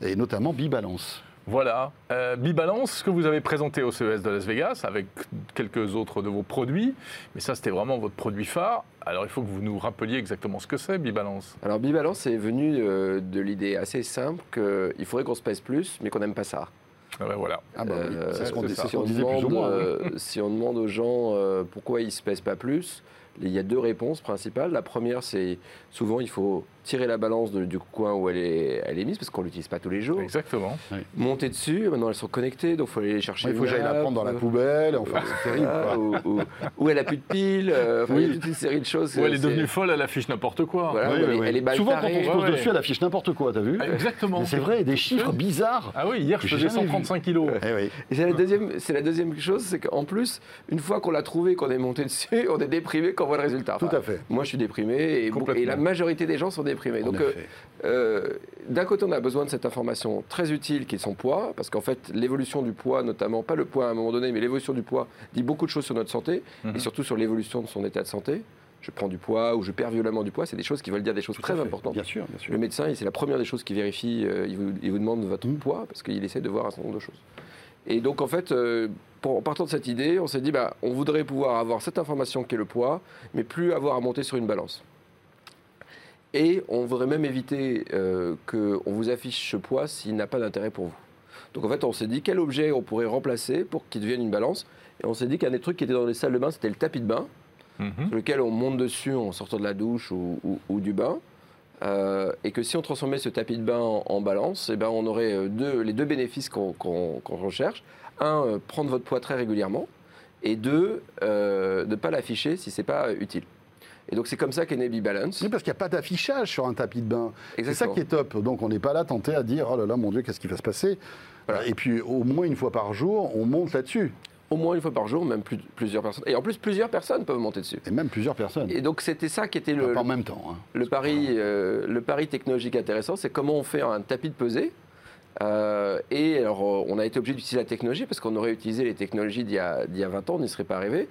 et notamment Bibalance. Voilà. Euh, Bibalance, que vous avez présenté au CES de Las Vegas avec quelques autres de vos produits. Mais ça, c'était vraiment votre produit phare. Alors, il faut que vous nous rappeliez exactement ce que c'est, Bibalance. Alors Bibalance est venu euh, de l'idée assez simple qu'il faudrait qu'on se pèse plus, mais qu'on n'aime pas ça. Ah ben voilà. Ah oui, Euh, c'est ce qu'on ce si, moins. hein. euh, si on demande aux gens euh, pourquoi ils ne se pèsent pas plus, il y a deux réponses principales. La première, c'est souvent il faut tirer la balance de- du coin où elle est, elle est mise, parce qu'on ne l'utilise pas tous les jours. Exactement. Monter dessus, maintenant elles sont connectées, donc il faut aller les chercher. Il faut que j'aille la prendre dans la nappe, poubelle. Enfin, c'est terrible. quoi. ou, ou- ou elle n'a plus de piles. euh, enfin, Il y a toute une série de choses. Ou elle est devenue folle, elle affiche n'importe quoi. Voilà, Oui, elle, oui, est- oui. elle est mal Souvent, quand on se pose dessus, elle affiche n'importe quoi, t'as vu Ah, Exactement. C'est vrai, des chiffres bizarres. Ah oui, hier, je J'ai faisais jamais vu. 135 kilos. Eh oui. Et c'est la deuxième, c'est la deuxième chose, c'est qu'en plus, une fois qu'on l'a trouvé, qu'on est monté dessus, *laughs* on est déprimé quand on voit le résultat. Tout à fait. Moi, je suis déprimé et, la majorité des gens sont déprimés. En Donc, euh, euh, d'un côté, on a besoin de cette information très utile qui est son poids, parce qu'en fait, l'évolution du poids, notamment, pas le poids à un moment donné, mais l'évolution du poids dit beaucoup de choses sur notre santé Mhm. et surtout sur l'évolution de son état de santé. je prends du poids ou je perds violemment du poids, c'est des choses qui veulent dire des choses Tout très importantes. Bien sûr, bien sûr. Le médecin, c'est la première des choses qu'il vérifie, euh, il, vous, il vous demande votre Mm. poids parce qu'il essaie de voir un certain nombre de choses. Et donc en fait, euh, pour- en partant de cette idée, on s'est dit, bah, on voudrait pouvoir avoir cette information qui est le poids, mais plus avoir à monter sur une balance. Et on voudrait même éviter euh, qu'on vous affiche ce poids s'il n'a pas d'intérêt pour vous. Donc en fait, on s'est dit quel objet on pourrait remplacer pour qu'il devienne une balance? Et on s'est dit qu'un des trucs qui était dans les salles de bain, c'était le tapis de bain Mhm. sur lequel on monte dessus en sortant de la douche ou, ou- ou du bain. Euh, et que si on transformait ce tapis de bain en, en balance, eh ben on aurait euh, deux, les deux bénéfices qu'on recherche. Un, euh, prendre votre poids très régulièrement. Et deux, euh, ne pas l'afficher si c'est pas euh, utile. Et donc c'est comme ça qu'est né Balance. Oui, parce qu'il n'y a pas d'affichage sur un tapis de bain. C'est ça qui est top. Donc on n'est pas là tenté à dire oh là là mon Dieu qu'est-ce qui va se passer? Voilà. Et puis au moins une fois par jour on monte là-dessus. Au moins une fois par jour, même plus- plusieurs personnes. Et en plus, plusieurs personnes peuvent monter dessus. Et même plusieurs personnes. Et donc c'était ça qui était le, pas en même temps. hein. Le pari, euh, le pari technologique intéressant, c'est comment on fait un tapis de pesée. Euh, et alors, on a été obligé d'utiliser la technologie parce qu'on aurait utilisé les technologies d'il y, a- d'il y a 20 ans, on n'y serait pas arrivé.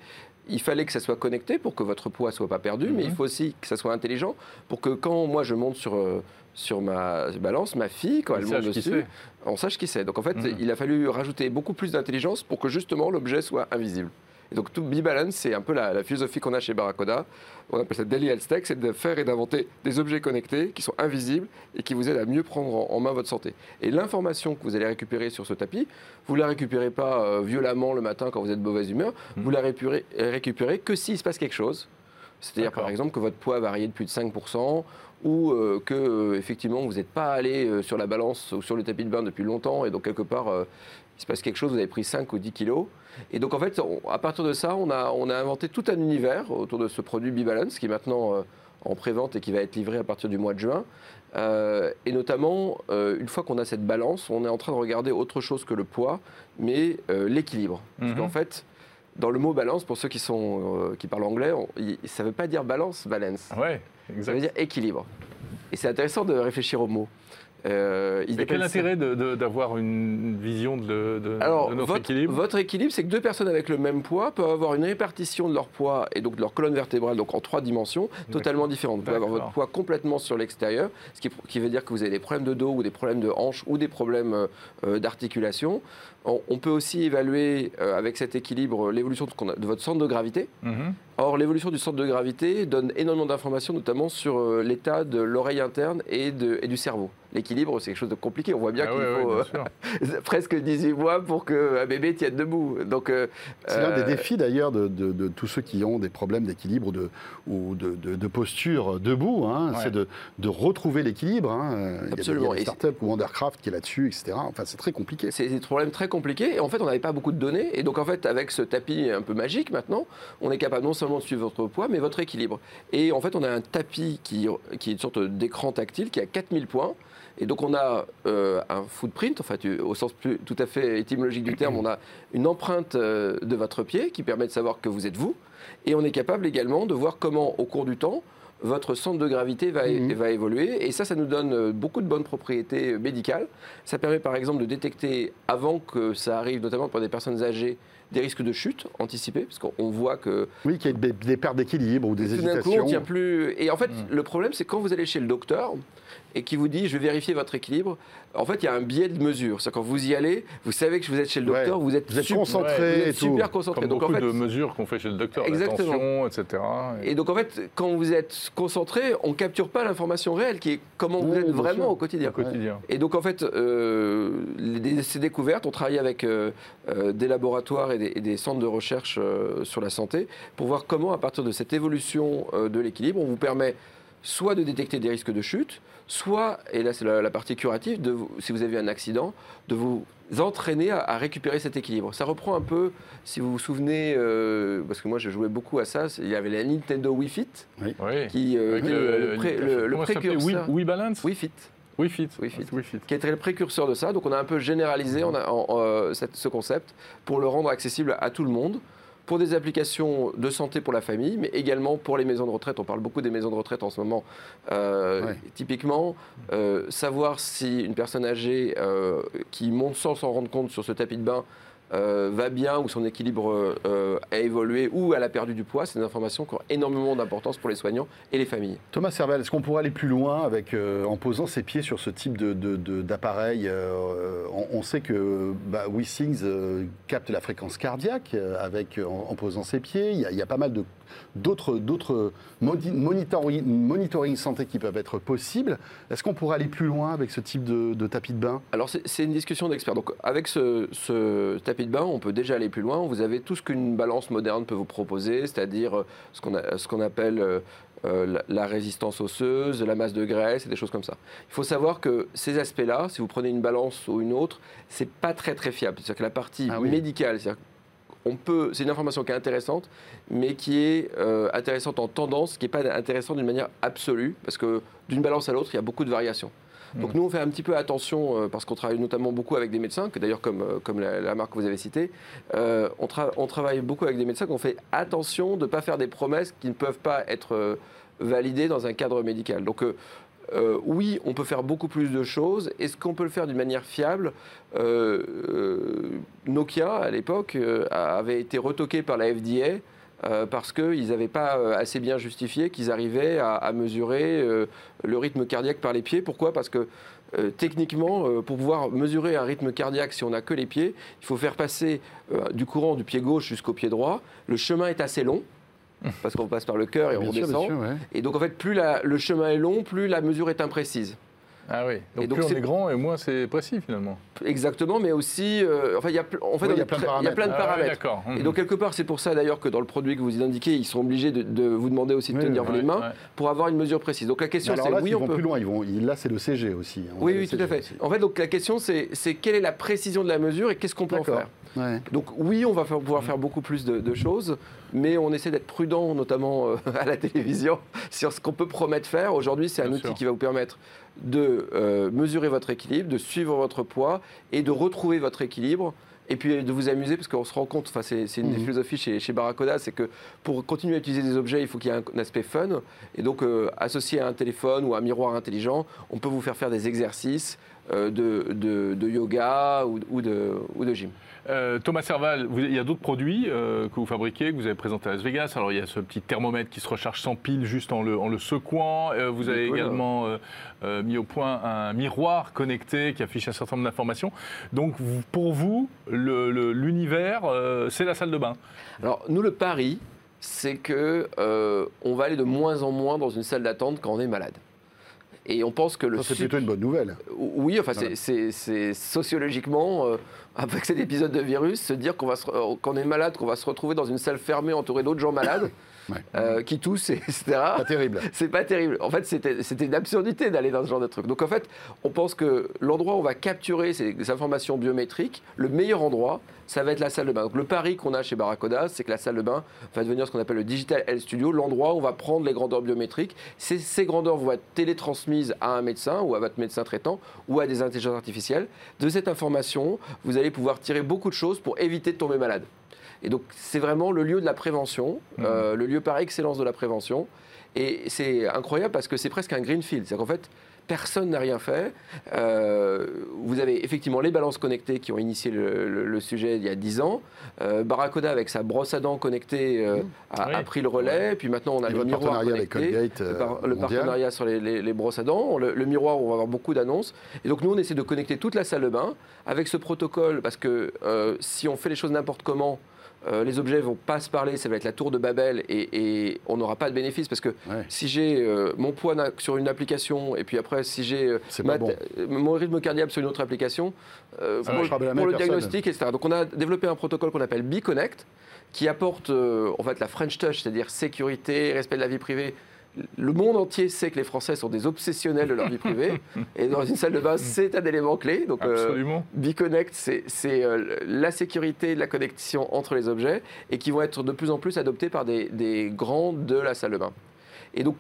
Il fallait que ça soit connecté pour que votre poids soit pas perdu, mais il faut aussi que ça soit intelligent pour que quand moi je monte sur, euh, sur ma balance, ma fille, quand Il elle monte dessus, on sache qui c'est. Donc en fait, Mhm. il a fallu rajouter beaucoup plus d'intelligence pour que justement l'objet soit invisible. Et donc tout B-Balance, c'est un peu la, la philosophie qu'on a chez Barracoda. On appelle ça Daily Health Tech, c'est de faire et d'inventer des objets connectés qui sont invisibles et qui vous aident à mieux prendre en, en main votre santé. Et l'information que vous allez récupérer sur ce tapis, vous la récupérez pas euh, violemment le matin quand vous êtes de mauvaise humeur, Mhm. vous la récupérez, récupérez que s'il se passe quelque chose. C'est-à-dire par exemple que votre poids a varié de plus de 5% ou euh, que euh, effectivement vous n'êtes pas allé euh, sur la balance ou sur le tapis de bain depuis longtemps et donc quelque part il se passe quelque chose, vous avez pris 5 ou 10 kilos. Et donc en fait, on- à partir de ça, on a, on a inventé tout un univers autour de ce produit B-Balance qui est maintenant en pré-vente et qui va être livré à partir du mois de juin. Et notamment, une fois qu'on a cette balance, on est en train de regarder autre chose que le poids, mais l'équilibre. Parce Mhm. qu'en fait, dans le mot balance, pour ceux qui, sont, euh, qui parlent anglais, on- ça ne veut pas dire balance, balance. Ouais, Ça veut dire équilibre. Et c'est intéressant de réfléchir aux mots. Euh, ils Mais quel intérêt d'avoir une vision de, de- alors, de notre votre, équilibre votre équilibre, c'est que deux personnes avec le même poids peuvent avoir une répartition de leur poids et donc de leur colonne vertébrale, donc en trois dimensions, totalement différentes. Vous pouvez avoir votre poids complètement sur l'extérieur, ce qui, qui veut dire que vous avez des problèmes de dos ou des problèmes de hanche ou des problèmes euh, euh, d'articulation. On, on peut aussi évaluer euh, avec cet équilibre l'évolution de votre centre de gravité. Mhm. Or, l'évolution du centre de gravité donne énormément d'informations, notamment sur euh, l'état de l'oreille interne et, de- et du cerveau. L'équilibre, c'est quelque chose de compliqué. On voit bien Ah qu'il ouais, faut bien euh, *laughs* presque 18 mois pour qu'un bébé tienne debout. Donc, euh, C'est l'un des défis d'ailleurs de, de- de tous ceux qui ont des problèmes d'équilibre ou de, ou de, de- de posture debout. hein. Ouais. C'est de, de retrouver l'équilibre. hein. Il y a des- Il y a Absolument. des startups ou Wondercraft qui est là-dessus, etc. Enfin, c'est très compliqué. C'est des problèmes très compliqués. Et en fait, on n'avait pas beaucoup de données. Et donc, en fait, avec ce tapis un peu magique maintenant, on est capable non seulement suivre votre poids, mais votre équilibre. Et en fait, on a un tapis qui, qui est une sorte d'écran tactile qui a 4000 points. Et donc, on a euh, un footprint, en fait, au sens plus, tout à fait étymologique du terme, on a une empreinte euh, de votre pied qui permet de savoir que vous êtes vous. Et on est capable également de voir comment, au cours du temps, votre centre de gravité va, Mhm. va évoluer. Et ça, ça nous donne euh, beaucoup de bonnes propriétés médicales. Ça permet par exemple de détecter, avant que ça arrive, notamment pour des personnes âgées, des risques de chute anticipés, parce qu'on voit que Oui, qu'il y ait des, des pertes d'équilibre ou des tout d'un coup, hésitations. on tient plus. Et en fait, le problème, c'est quand vous allez chez le docteur et qui vous dit, je vais vérifier votre équilibre. En fait, il y a un biais de mesure. C'est quand vous y allez, vous savez que vous êtes chez le docteur, Ouais. vous êtes, Vous êtes sup- concentré vous êtes et tout. super concentré. Comme Donc en beaucoup fait, de mesures qu'on fait chez le docteur, Exactement. etc. Et donc en fait, quand vous êtes concentré, on capture pas l'information réelle qui est comment vous êtes vraiment sûr. au quotidien. au quotidien. Et donc en fait, euh, les- ces découvertes, on travaille avec euh, euh, des laboratoires et des, et des centres de recherche euh, sur la santé pour voir comment, à partir de cette évolution euh, de l'équilibre, on vous permet soit de détecter des risques de chute, soit, et là c'est la, la partie curative, de vous- si vous avez eu un accident, de vous entraîner à, à récupérer cet équilibre. Ça reprend un peu, si vous vous souvenez, euh, parce que moi je jouais beaucoup à ça, c'est- il y avait la Nintendo Wii Fit, Oui. qui, euh, qui est le, pré- précurseur. Wii, Wii Balance Wii Fit. Wii Fit. Wii Fit. Wii Fit. qui était le précurseur de ça. Donc on a un peu généralisé on a, en- euh, cette- ce concept pour le rendre accessible à tout le monde, pour des applications de santé pour la famille, mais également pour les maisons de retraite. On parle beaucoup des maisons de retraite en ce moment. Euh, Ouais. Typiquement, euh, savoir si une personne âgée euh, qui monte sans s'en rendre compte sur ce tapis de bain euh, va bien ou son équilibre euh, a évolué ou elle a perdu du poids, c'est des informations qui ont énormément d'importance pour les soignants et les familles. Thomas Serval, est-ce qu'on pourrait aller plus loin avec, euh, en posant ses pieds sur ce type d'appareil on, sait que bah, WeSings capte la fréquence cardiaque avec, en, posant ses pieds. Il y a pas mal de d'autres monitoring, monitoring, santé qui peuvent être possibles. Est-ce qu'on pourrait aller plus loin avec ce type de, tapis de bain? Alors c'est une discussion d'experts. Donc avec ce, tapis de bain, on peut déjà aller plus loin. Vous avez tout ce qu'une balance moderne peut vous proposer, c'est-à-dire euh, ce qu'on appelle euh, euh, la, résistance osseuse, la masse de graisse et des choses comme ça. Il faut savoir que ces aspects-là, si vous prenez une balance ou une autre, c'est pas très très fiable. C'est-à-dire que la partie ah médicale, on peut, c'est une information qui est intéressante, mais qui est euh, intéressante en tendance, qui n'est pas intéressante d'une manière absolue, parce que d'une balance à l'autre, il y a beaucoup de variations. Donc mmh. nous, on fait un petit peu attention, euh, parce qu'on travaille notamment beaucoup avec des médecins, que d'ailleurs comme, euh, comme la, marque que vous avez citée, on, on, travaille beaucoup avec des médecins qu'on fait attention de ne pas faire des promesses qui ne peuvent pas être validées dans un cadre médical. Donc euh, oui, on peut faire beaucoup plus de choses. Est-ce qu'on peut le faire d'une manière fiable? Euh, euh, Nokia, à l'époque, avait été retoqué par la FDA parce qu'ils n'avaient pas assez bien justifié qu'ils arrivaient à, mesurer le rythme cardiaque par les pieds. Pourquoi? Parce que techniquement, pour pouvoir mesurer un rythme cardiaque si on n'a que les pieds, il faut faire passer du courant du pied gauche jusqu'au pied droit. Le chemin est assez long parce qu'on passe par le cœur et on descend. Et donc en fait, plus le chemin est long, plus la mesure est imprécise. Ah oui, donc, plus on est grand et moins c'est précis finalement. Exactement, mais aussi, euh, enfin, il y a, en fait, il y a plein de paramètres. Ah et donc quelque part, c'est pour ça d'ailleurs que dans le produit que vous indiquez, ils sont obligés de, vous demander aussi de tenir les mains pour avoir une mesure précise. Donc la question, c'est oui, ils on vont plus loin. Ils vont, là, c'est le CG aussi. Hein. oui, oui, tout à fait. En fait, donc la question, c'est quelle est la précision de la mesure et qu'est-ce qu'on peut en faire. Donc oui, on va pouvoir faire beaucoup plus de, choses, mais on essaie d'être prudent, notamment euh, *laughs* à la télévision, sur ce qu'on peut promettre faire. Aujourd'hui, c'est un outil qui va vous permettre de euh, mesurer votre équilibre, de suivre votre poids et de retrouver votre équilibre et puis de vous amuser parce qu'on se rend compte, enfin c'est une des mhm. philosophies chez, chez Barracoda, c'est que pour continuer à utiliser des objets, il faut qu'il y ait un, aspect fun. Et donc euh, associé à un téléphone ou à un miroir intelligent, on peut vous faire faire des exercices euh, de, yoga ou, de, ou de gym. Euh, Thomas Serval, il y a d'autres produits euh, que vous fabriquez, que vous avez présentés à Las Vegas. Alors, il y a ce petit thermomètre qui se recharge sans pile juste en le, en le secouant. Euh, vous avez également mis au point un miroir connecté qui affiche un certain nombre d'informations. Donc, pour vous, l'univers, c'est la salle de bain. Alors, nous, le pari, c'est que on va aller de moins en moins dans une salle d'attente quand on est malade. Et on pense que le. C'est plutôt une bonne nouvelle. Oui, enfin, c'est sociologiquement, euh, *laughs* avec cet épisode de virus, se dire qu'on est malade, qu'on va se retrouver dans une salle fermée entourée d'autres gens malades. Euh, qui toussent, etc. Pas *laughs* terrible. C'est pas terrible. En fait, c'était une absurdité d'aller dans ce genre de truc. Donc, en fait, on pense que l'endroit où on va capturer ces informations biométriques, le meilleur endroit, ça va être la salle de bain. Donc, le pari qu'on a chez Barracoda, c'est que la salle de bain va devenir ce qu'on appelle le Digital Health Studio, l'endroit où on va prendre les grandeurs biométriques. Ces, ces grandeurs vont être télétransmises à un médecin ou à votre médecin traitant ou à des intelligences artificielles. De cette information, vous allez pouvoir tirer beaucoup de choses pour éviter de tomber malade. Et donc, c'est vraiment le lieu de la prévention, mmh. euh, le lieu par excellence de la prévention. Et c'est incroyable parce que c'est presque un greenfield. C'est-à-dire qu'en fait, personne n'a rien fait. Euh, vous avez effectivement les balances connectées qui ont initié le, sujet il y a 10 ans. Euh, Barracoda, avec sa brosse à dents connectée, mmh. a, pris le relais. Puis maintenant, on a le, miroir connecté, le, partenariat sur les, brosses à dents, le, miroir où on va avoir beaucoup d'annonces. Et donc, nous, on essaie de connecter toute la salle de bain avec ce protocole parce que si on fait les choses n'importe comment, euh, les objets vont pas se parler, ça va être la tour de Babel et, on n'aura pas de bénéfice parce que si j'ai euh, mon poids sur une application et puis après si j'ai euh, mon rythme cardiaque sur une autre application, pour, le diagnostic, etc. Donc on a développé un protocole qu'on appelle BeConnect qui apporte en fait la French Touch, c'est-à-dire sécurité, respect de la vie privée le monde entier sait que les Français sont des obsessionnels de leur vie privée. *laughs* et dans une salle de bain, c'est un élément clé. Donc, euh, Absolument. BeConnect, c'est euh, la sécurité de la connexion entre les objets et qui vont être de plus en plus adoptés par des, grands de la salle de bain. Et donc,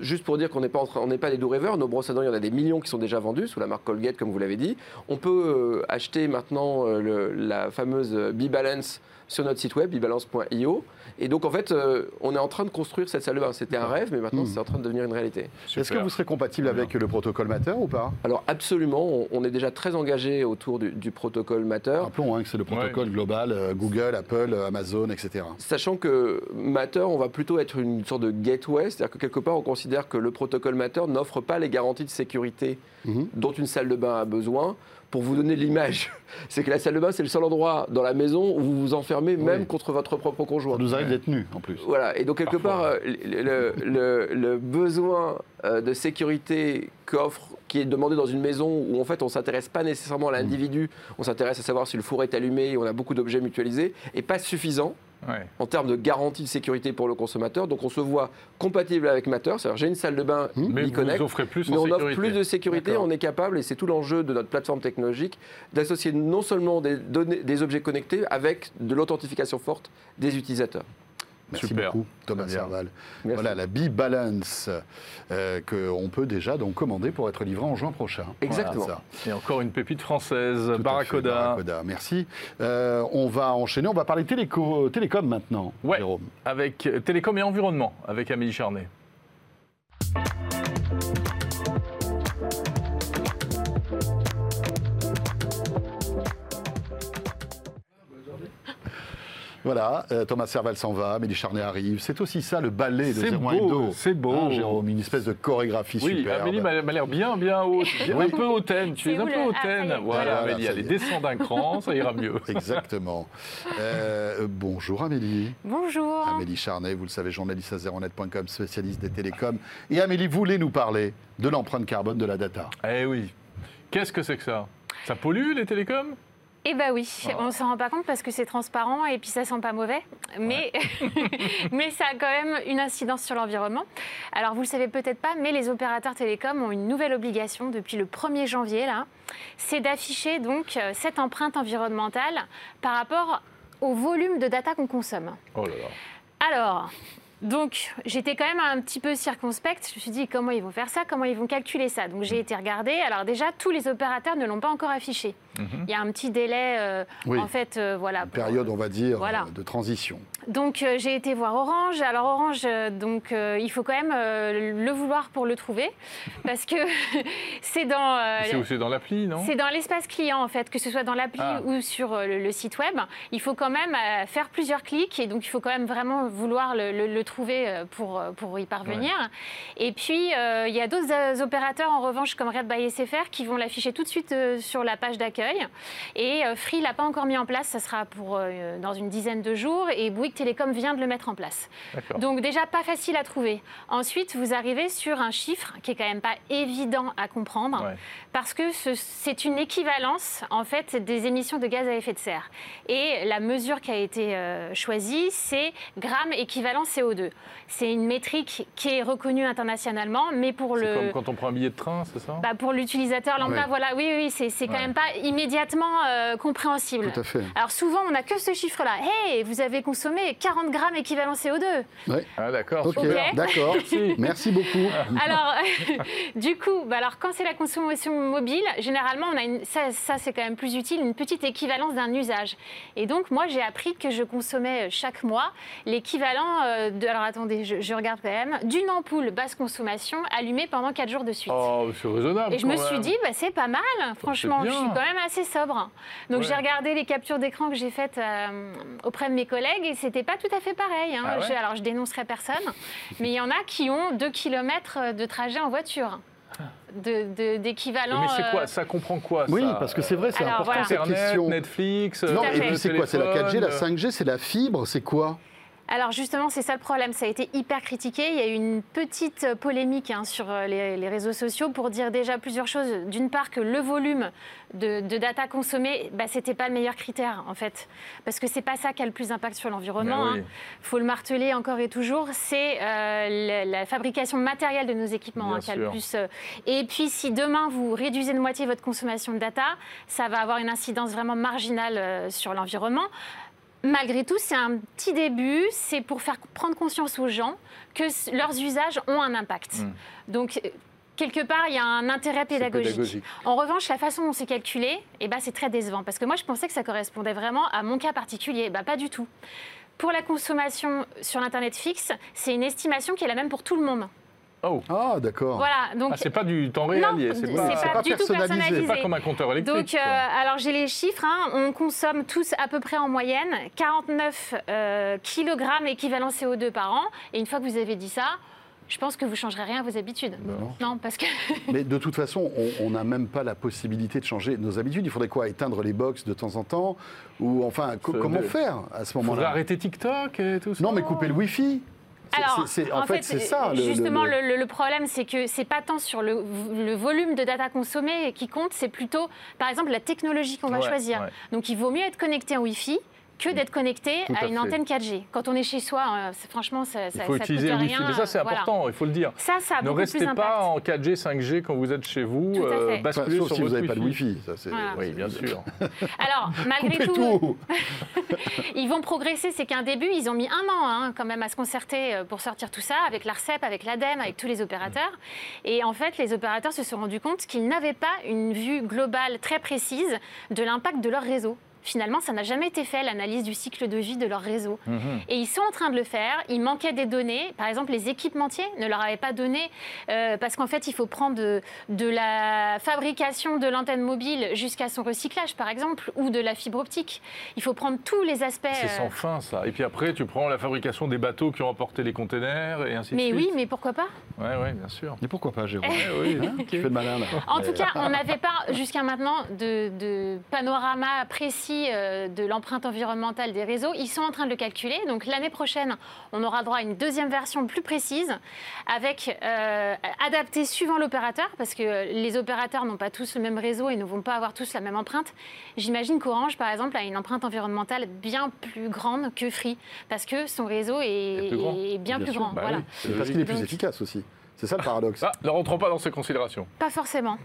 juste pour dire qu'on n'est pas, en train- on n'est pas des doux rêveurs, nos brosses à dents, il y en a des millions qui sont déjà vendues sous la marque Colgate, comme vous l'avez dit. On peut euh, acheter maintenant euh, le- la fameuse B-Balance sur notre site web, bbalance.io. Et donc, en fait, euh, on est en train de construire cette salle de bain. C'était un rêve, mais maintenant, Mhm. c'est en train de devenir une réalité. Est-ce que vous serez compatible avec le protocole Matter ou pas? Alors, absolument, on, on est déjà très engagé autour du, du protocole Matter. Rappelons hein, que c'est le protocole global, euh, Google, Apple, euh, Amazon, etc. Sachant que Matter, on va plutôt être une sorte de gateway, c'est-à-dire que quelque part, on considère que le protocole Matter n'offre pas les garanties de sécurité Mhm. dont une salle de bain a besoin. Pour vous donner l'image, *laughs* c'est que la salle de bain, c'est le seul endroit dans la maison où vous vous enfermez, même Oui. contre votre propre Ça conjoint. nous arrive d'être nus en plus. Voilà, et donc quelque Parfois. part, euh, le, le- le besoin euh, de sécurité qu'offre, qui est demandé dans une maison où en fait on s'intéresse pas nécessairement à l'individu, on s'intéresse à savoir si le four est allumé, et on a beaucoup d'objets mutualisés, est pas suffisant Ouais. en termes de garantie de sécurité pour le consommateur. Donc on se voit compatible avec Matter, c'est-à-dire j'ai une salle de bain, Mais vous plus mais en on offre plus de sécurité, on est capable, et c'est tout l'enjeu de notre plateforme technologique, d'associer non seulement des, données, des objets connectés avec de l'authentification forte des utilisateurs. Merci Super. beaucoup, Thomas. Serval. Voilà la B-Balance euh, qu'on peut déjà donc commander pour être livré en juin prochain. Exactement. Voilà. Et encore une pépite française, Tout fait, Barracoda. Barracoda, merci. Euh, on va enchaîner, on va parler téléco, télécom maintenant, Ouais. Jérôme. avec Télécom et Environnement, avec Amélie Charnet. Voilà, euh, Thomas Serval s'en va, Amélie Charnet arrive. C'est aussi ça le ballet de C'est 01 beau, Hebdo. c'est beau. Hein, Jérôme, une espèce de chorégraphie Oui, superbe. Amélie m'a m'a l'air bien, bien haute, un peu hautaine. Tu C'est es un peu ah, hautaine. voilà, Voilà, Amélie, allez, descends d'un cran, ça ira mieux. *laughs* Exactement. Euh, bonjour Amélie. Bonjour. Amélie Charnet, vous le savez, journaliste à zeronet.com, spécialiste des télécoms. Et Amélie voulait nous parler de l'empreinte carbone de la data? Eh oui. Qu'est-ce que c'est que ça? Ça pollue les télécoms? Eh bah oui, Ah. on s'en rend pas compte parce que c'est transparent et puis ça sent pas mauvais, mais, *laughs* mais ça a quand même une incidence sur l'environnement. Alors vous le savez peut-être pas, mais les opérateurs télécoms ont une nouvelle obligation depuis le 1er janvier là, c'est d'afficher donc euh, cette empreinte environnementale par rapport au volume de data qu'on consomme. Oh là là. Alors, donc, j'étais quand même un petit peu circonspecte. Je me suis dit, comment ils vont faire ça? Comment ils vont calculer ça? Donc, j'ai été regarder. Alors, déjà, tous les opérateurs ne l'ont pas encore affiché. Il y a un petit délai, euh, Oui. en fait, euh, voilà. Une période, on va dire, Voilà. euh, de transition. Donc, euh, j'ai été voir Orange. Alors, Orange, euh, donc, euh, il faut quand même le vouloir pour le trouver. Parce que *laughs* c'est dans. C'est l'appli, non? c'est dans l'espace client, en fait, que ce soit dans l'appli Ah. ou sur le, le site web. Il faut quand même faire plusieurs clics et donc il faut quand même vraiment vouloir le, le- le trouver pour, pour y parvenir. Et puis, il y a d'autres opérateurs, en revanche, comme Red by SFR, qui vont l'afficher tout de suite sur la page d'accueil. Et Free l'a pas encore mis en place, ça sera pour, dans une dizaine de jours. Et Bouygues Télécom vient de le mettre en place. Donc déjà pas facile à trouver. Ensuite, vous arrivez sur un chiffre qui est quand même pas évident à comprendre Ouais. parce que ce- c'est une équivalence en fait des émissions de gaz à effet de serre. Et la mesure qui a été euh, choisie, c'est grammes équivalent CO2. C'est une métrique qui est reconnue internationalement, mais pour C'est le comme quand on prend un billet de train, c'est ça? Bah, pour l'utilisateur lambda, Ouais. voilà, oui, oui, c'est quand Ouais. même pas immédiatement euh, compréhensible. Tout à fait. Alors souvent, on n'a que ce chiffre-là. Hey, vous avez consommé 40 grammes équivalent CO2. Ouais. Ah d'accord. Ok, super. d'accord. *laughs* Merci. Merci beaucoup. Alors, *laughs* du coup, bah alors, quand c'est la consommation mobile, généralement, on a une, ça, ça, c'est quand même plus utile, une petite équivalence d'un usage. Et donc, moi, j'ai appris que je consommais chaque mois l'équivalent euh, de. Alors, attendez, je, je regarde quand même. D'une ampoule basse consommation allumée pendant 4 jours de suite. Oh, c'est raisonnable. Et je me suis dit, bah, c'est pas mal, franchement, je suis quand même assez sobre. Donc Ouais. j'ai regardé les captures d'écran que j'ai faites euh, auprès de mes collègues et c'était pas tout à fait pareil. hein. Ah ouais Je- alors je dénoncerai personne, *laughs* mais il y en a qui ont 2 km de trajet en voiture. De- de- D'équivalent. Mais c'est euh, quoi Ça comprend quoi Oui, parce que c'est vrai, c'est important voilà. cette Internet, question. Netflix. Non, et puis c'est quoi C'est la 4G, la téléphone, 5G, c'est la fibre, c'est quoi? Alors justement, c'est ça le problème. Ça a été hyper critiqué. Il y a eu une petite polémique hein, sur euh, les, les réseaux sociaux pour dire déjà plusieurs choses. D'une part, que le volume de, de data consommé, bah, c'était pas le meilleur critère en fait, parce que c'est pas ça qui a le plus d'impact sur l'environnement. Ben oui. hein. faut le marteler encore et toujours. C'est euh, la, la fabrication matérielle de nos équipements hein, qui a le plus. euh, Et puis, si demain vous réduisez de moitié votre consommation de data, ça va avoir une incidence vraiment marginale euh, sur l'environnement. Malgré tout, c'est un petit début, c'est pour faire prendre conscience aux gens que leurs usages ont un impact. Mm. Donc, euh, quelque part, il y a un intérêt pédagogique. pédagogique. En revanche, la façon dont c'est calculé, eh ben, c'est très décevant. Parce que moi, je pensais que ça correspondait vraiment à mon cas particulier. Eh ben, pas du tout. Pour la consommation sur l'Internet fixe, c'est une estimation qui est la même pour tout le monde. Oh. Ah, d'accord. Voilà, donc Ah, c'est pas du temps réel, c'est c'est pas, pas, pas du tout personnalisé. c'est pas comme un compteur électrique. Donc, euh, alors j'ai les chiffres, hein. on consomme tous à peu près en moyenne 49 euh, kg équivalent CO2 par an. Et une fois que vous avez dit ça, je pense que vous changerez rien à vos habitudes. Non. Non, parce que *laughs* Mais de toute façon, on- n'a même pas la possibilité de changer nos habitudes. Il faudrait quoi Éteindre les box de temps en temps Ou enfin, co- comment faire à ce faudrait moment-là arrêter TikTok et tout ça? Non, mais couper le Wi-Fi. Alors, en, fait, c'est ça. Justement, le- le, le- le problème, c'est que c'est pas tant sur le, le volume de data consommée qui compte, c'est plutôt, par exemple, la technologie qu'on va choisir. ouais. Donc, il vaut mieux être connecté en Wi-Fi que d'être connecté à, à une fait. antenne 4G. Quand on est chez soi, euh, c'est- franchement, ça, Il faut ça utiliser coûte le Wi-Fi. rien. Mais ça, c'est voilà. important, il faut le dire. Ça, ça a Ne restez plus pas en 4G, 5G quand vous êtes chez vous. Enfin, basculez sauf sur si vous n'avez pas de Wi-Fi. Ça, c'est- Voilà. Oui, bien sûr. Alors, *laughs* malgré Coupez tout, tout. *laughs* ils vont progresser. C'est qu'un début, ils ont mis un an hein, quand même à se concerter euh, pour sortir tout ça avec l'ARCEP, avec l'ADEME, avec tous les opérateurs. Et en fait, les opérateurs se sont rendus compte qu'ils n'avaient pas une vue globale très précise de l'impact de leur réseau. Finalement, ça n'a jamais été fait, l'analyse du cycle de vie de leur réseau. Mhm. Et ils sont en train de le faire. Il manquait des données. Par exemple, les équipementiers ne leur avaient pas donné, euh, parce qu'en fait, il faut prendre de, de la fabrication de l'antenne mobile jusqu'à son recyclage, par exemple, ou de la fibre optique. Il faut prendre tous les aspects. C'est euh, sans fin, ça. Et puis après, tu prends la fabrication des bateaux qui ont emporté les containers et ainsi de Mais suite. oui, mais pourquoi pas? Ouais, ouais, bien sûr. Mais pourquoi pas, Jérôme? Ouais, oui, Hein? Tu fais le malin, là. En Mais- tout cas, on *laughs* n'avait pas jusqu'à maintenant de, de panorama précis euh, de l'empreinte environnementale des réseaux. Ils sont en train de le calculer. Donc l'année prochaine, on aura droit à une deuxième version plus précise, avec euh, adaptée suivant l'opérateur, parce que les opérateurs n'ont pas tous le même réseau et ne vont pas avoir tous la même empreinte. J'imagine qu'Orange, par exemple, a une empreinte environnementale bien plus grande que Free, parce que son réseau est, plus bien, Bien plus sûr. grand. Bah voilà. oui, c'est Parce qu'il est plus Donc- efficace aussi. C'est ça le paradoxe. Ah, ne rentrons pas dans ces considérations. Pas forcément.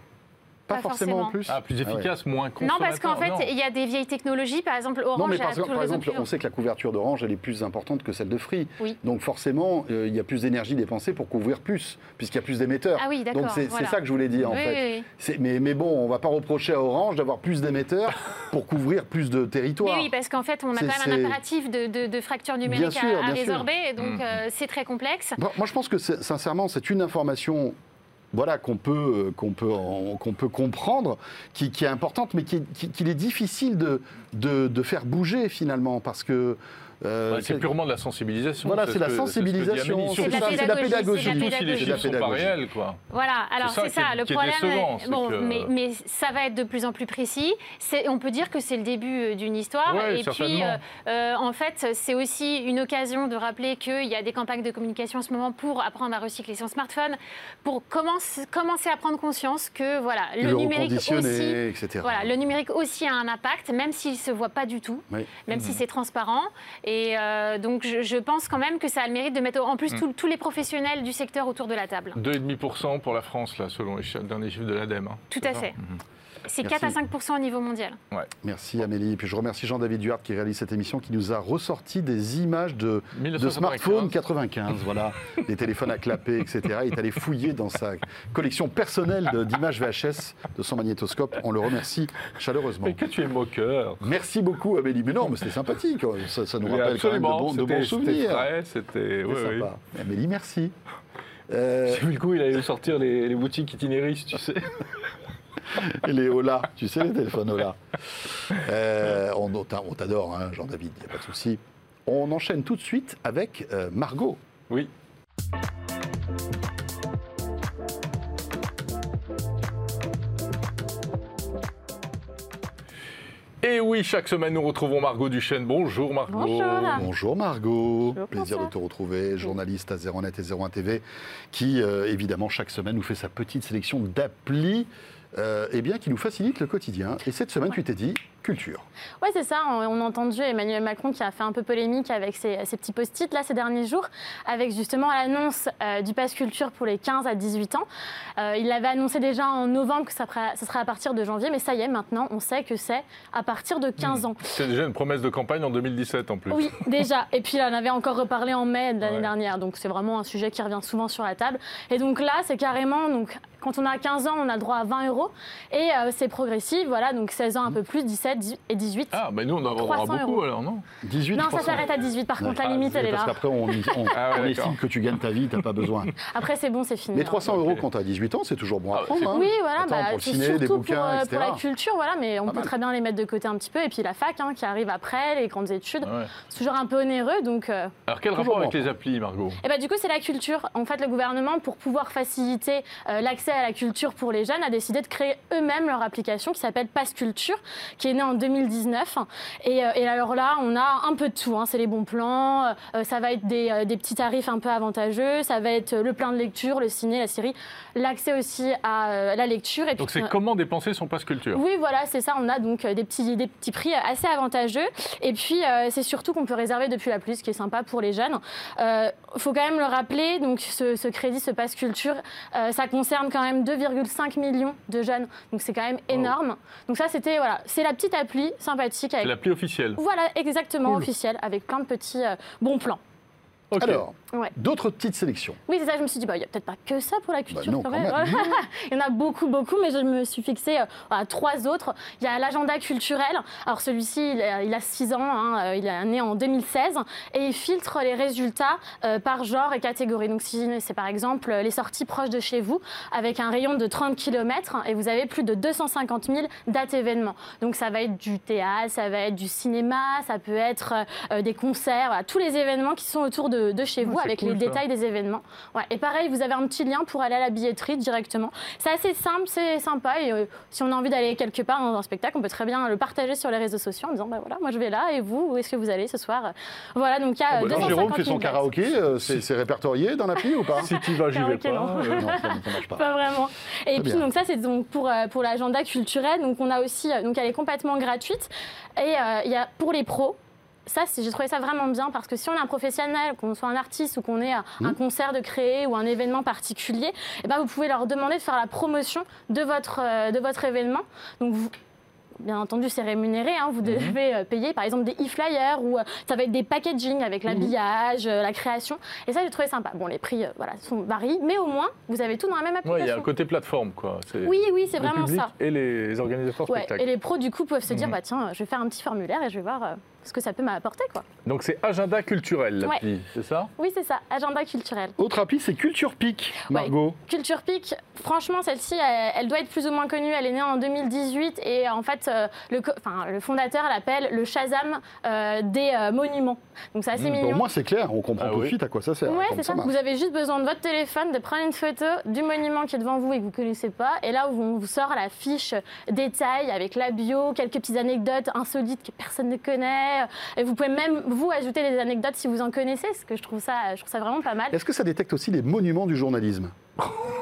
Pas pas forcément en forcément. plus. Ah, plus Ah ouais. efficace, moins Non, consommateur. parce qu'en fait, non. il y a des vieilles technologies. Par exemple, Orange Non, mais a par, tout le par réseau exemple, pur. on sait que la couverture d'Orange, elle est plus importante que celle de Free. Oui. Donc forcément, euh, il y a plus d'énergie dépensée pour couvrir plus, puisqu'il y a plus d'émetteurs. Ah oui, d'accord, Donc c'est voilà. ça que je voulais dire, en Oui, fait. oui, oui. C'est- Mais, mais bon, on va pas reprocher à Orange d'avoir plus d'émetteurs *laughs* pour couvrir plus de territoires. Mais oui, parce qu'en fait, on a quand même un impératif de, de- de fracture numérique sûr, à, à bien sûr. résorber, donc Mhm. euh, c'est très complexe. Bon, moi, je pense que sincèrement, c'est une information. Voilà, qu'on peut, euh, qu'on peut, qu'on peut comprendre, qui, est importante, mais qui est- qui- qu'il est difficile de, de, de faire bouger finalement, parce que euh, Ouais, c'est purement de la sensibilisation. Voilà, c'est ce la que- sensibilisation. C'est de la Surtout c'est de la pédagogie, c'est de la si les pédagogie. chiffres sont pas réels, quoi. Voilà, alors C'est ça le problème. décevant, c'est bon, que- mais, mais ça va être de plus en plus précis. On peut dire que c'est le début euh, d'une histoire. Ouais, et puis, euh, euh, en fait, c'est aussi une occasion de rappeler qu'il y a des campagnes de communication en ce moment pour apprendre à recycler son smartphone, pour commencer, commencer à prendre conscience que voilà, le, le numérique aussi. etc. Voilà, le numérique aussi a un impact, même s'il ne se voit pas du tout, Oui. même si c'est transparent. Et euh, donc, je, je pense quand même que ça a le mérite de mettre en plus tous- tous les professionnels du secteur autour de la table. 2,5% pour la France, là, selon les derniers chiffres de l'ADEME. hein. Tout à ça fait. Mhm. C'est Merci. 4 à 5% au niveau mondial. Merci Amélie. Et puis je remercie Jean-David Duarte qui réalise cette émission, qui nous a ressorti des images de, de 1995. smartphones 95, voilà, *laughs* des téléphones à clapper, etc. Il est allé fouiller dans sa collection personnelle de- d'images VHS de son magnétoscope. On le remercie chaleureusement. Mais que tu es moqueur. Merci beaucoup Amélie. Mais non, mais c'était sympathique. Ça, ça nous rappelle quand même de absolument, bons, de souvenirs. c'était. oui, C'est oui. sympa. Amélie, merci. *laughs* Euh, J'ai vu le coup, il allait sortir les, les boutiques itinéristes, tu sais. *laughs* les Ola, tu sais les téléphones Ola. Euh, on on t'a- on t'adore, hein, Jean-David, il n'y a pas de souci. On enchaîne tout de suite avec euh, Margot. Oui. Et oui, chaque semaine, nous retrouvons Margot Duchesne. Bonjour Margot. Bonjour. Bonjour Margot, Bonjour, plaisir de te retrouver, journaliste à 01net et 01 TV, qui euh, évidemment chaque semaine nous fait sa petite sélection d'applis, eh bien qui nous facilite le quotidien. Et cette semaine, tu t'es dit, culture. Ouais, c'est ça. On, a entendu Emmanuel Macron qui a fait un peu polémique avec ses, ses petits post-it là ces derniers jours, avec justement l'annonce euh, du pass culture pour les 15 à 18 ans. Euh, il l'avait annoncé déjà en novembre que ça, ça serait à partir de janvier, mais ça y est, maintenant, on sait que c'est à partir de 15 ans. C'est déjà une promesse de campagne en 2017 en plus. Oui, déjà. Et puis, on avait encore reparlé en mai de l'année Ouais. dernière. Donc, c'est vraiment un sujet qui revient souvent sur la table. Et donc là, c'est carrément, donc, quand on a 15 ans, on a le droit à 20 euros. Et euh, c'est progressif, voilà. Donc, 16 ans un peu plus, 17 10 et 18. Ah, mais nous, on en vendra 300 beaucoup euros. alors, non 18 non, ça 300. s'arrête à 18. Par contre, la limite, elle est Parce là. qu'après, on, on- *laughs* Ah ouais, estime que tu gagnes ta vie, t'as pas besoin. Après, c'est bon, c'est fini. Mais hein. 300 euros quand t'as 18 ans, c'est toujours bon à Ah, prendre. hein. Oui, voilà, Attends, bah, pour le c'est ciné, surtout des pour, bouquins, euh, etc. pour la culture, voilà, mais on Pas peut mal. très bien les mettre de côté un petit peu. Et puis la fac hein, qui arrive après, les grandes études, Ouais. c'est toujours un peu onéreux. Donc, euh, Alors, quel rapport avec les applis, Margot? Et bah, du coup, c'est la culture. En fait, le gouvernement, pour pouvoir faciliter euh, l'accès à la culture pour les jeunes, a décidé de créer eux-mêmes leur application qui s'appelle Pass Culture, qui est née en 2019. Et, euh, et alors là, on a un peu de tout. hein. C'est les bons plans, euh, ça va être des, euh, des petits tarifs un peu avantageux, ça va être le plein de lecture, le ciné, la série, l'accès aussi à euh, la lecture. Et Donc, c'est euh, comment dépenser son passe culture oui, voilà, c'est ça. On a donc euh, des petits, des petits prix assez avantageux. Et puis, euh, c'est surtout qu'on peut réserver depuis la pluie, ce qui est sympa pour les jeunes. Il faut quand même le rappeler, donc ce, ce crédit, ce passe culture, euh, ça concerne quand même 2,5 millions de jeunes. Donc, c'est quand même énorme. Donc, ça, c'était, voilà, c'est la petite appli sympathique. C'est Avec, l'appli officielle. voilà, exactement, Cool. officielle, avec plein de petits euh, bons plans. Ok. Alors, Ouais. d'autres petites sélections. Oui, c'est ça, je me suis dit, bah, il n'y a peut-être pas que ça pour la culture non, quand quand même. même. *laughs* il y en a beaucoup, beaucoup, mais je me suis fixée euh, à trois autres. Il y a l'agenda culturel. Alors celui-ci, il a- il a 6 ans, hein, euh, il est né en 2016, et il filtre les résultats euh, par genre et catégorie. Donc si c'est par exemple les sorties proches de chez vous, avec un rayon de 30 km, et vous avez plus de 250 000 dates événements. Donc ça va être du théâtre, ça va être du cinéma, ça peut être euh, des concerts, voilà, tous les événements qui sont autour de, de chez vous, avec cool, les ça. détails des événements. Ouais, et pareil, vous avez un petit lien pour aller à la billetterie directement. C'est assez simple, c'est sympa. Et euh, si on a envie d'aller quelque part dans un spectacle, on peut très bien le partager sur les réseaux sociaux en disant bah voilà, moi je vais là et vous, où est-ce que vous allez ce soir? Voilà, donc il y a Bon, euh, quand 250 Jérôme fait son 000 dates. karaoké, euh, c'est répertorié dans l'appli ou pas? *laughs* Si tu vas, j'y vais pas. non. euh, Non, ça ça marche pas. *laughs* Pas vraiment. Et puis bien. donc ça c'est donc pour euh, pour l'agenda culturel. Donc on a aussi donc elle est complètement gratuite et euh, il y a pour les pros. Ça, j'ai trouvé ça vraiment bien parce que si on est un professionnel, qu'on soit un artiste ou qu'on ait un, Mmh. un concert de créer ou un événement particulier, eh ben vous pouvez leur demander de faire la promotion de votre, euh, de votre événement. Donc vous, Bien entendu, c'est rémunéré. hein. Vous devez euh, payer, par exemple, des e-flyers ou euh, ça va être des packaging avec l'habillage, euh, la création. Et ça, j'ai trouvé sympa. Bon, les prix, euh, voilà, sont varient, mais au moins, vous avez tout dans la même application. Ouais, il y a un côté plateforme, quoi. Oui, oui, c'est vraiment ça. Et les organisateurs Ouais, spectacles. et les pros, du coup, peuvent se dire, Mhm. bah tiens, je vais faire un petit formulaire et je vais voir euh, ce que ça peut m'apporter, quoi. Donc, c'est agenda culturel, l'appli, c'est ça? Oui, c'est ça, agenda culturel. Autre appli, c'est Culture Peak, Margot. Culture Peak, franchement, celle-ci, elle, elle doit être plus ou moins connue. Elle est née en 2018 et en fait, euh, le, co- enfin, le fondateur l'appelle le Shazam euh, des euh, monuments. Donc c'est assez Bon, mignon. Au moins, c'est clair, on comprend Ah tout de oui. suite à quoi ça sert. Ouais, comment c'est ça. marche. Vous avez juste besoin de votre téléphone, de prendre une photo du monument qui est devant vous et que vous connaissez pas. Et là, on vous sort la fiche détail avec la bio, quelques petites anecdotes insolites que personne ne connaît. Et vous pouvez même vous ajouter des anecdotes si vous en connaissez, ce que je trouve ça vraiment pas mal. Est-ce que ça détecte aussi les monuments du journalisme? *laughs*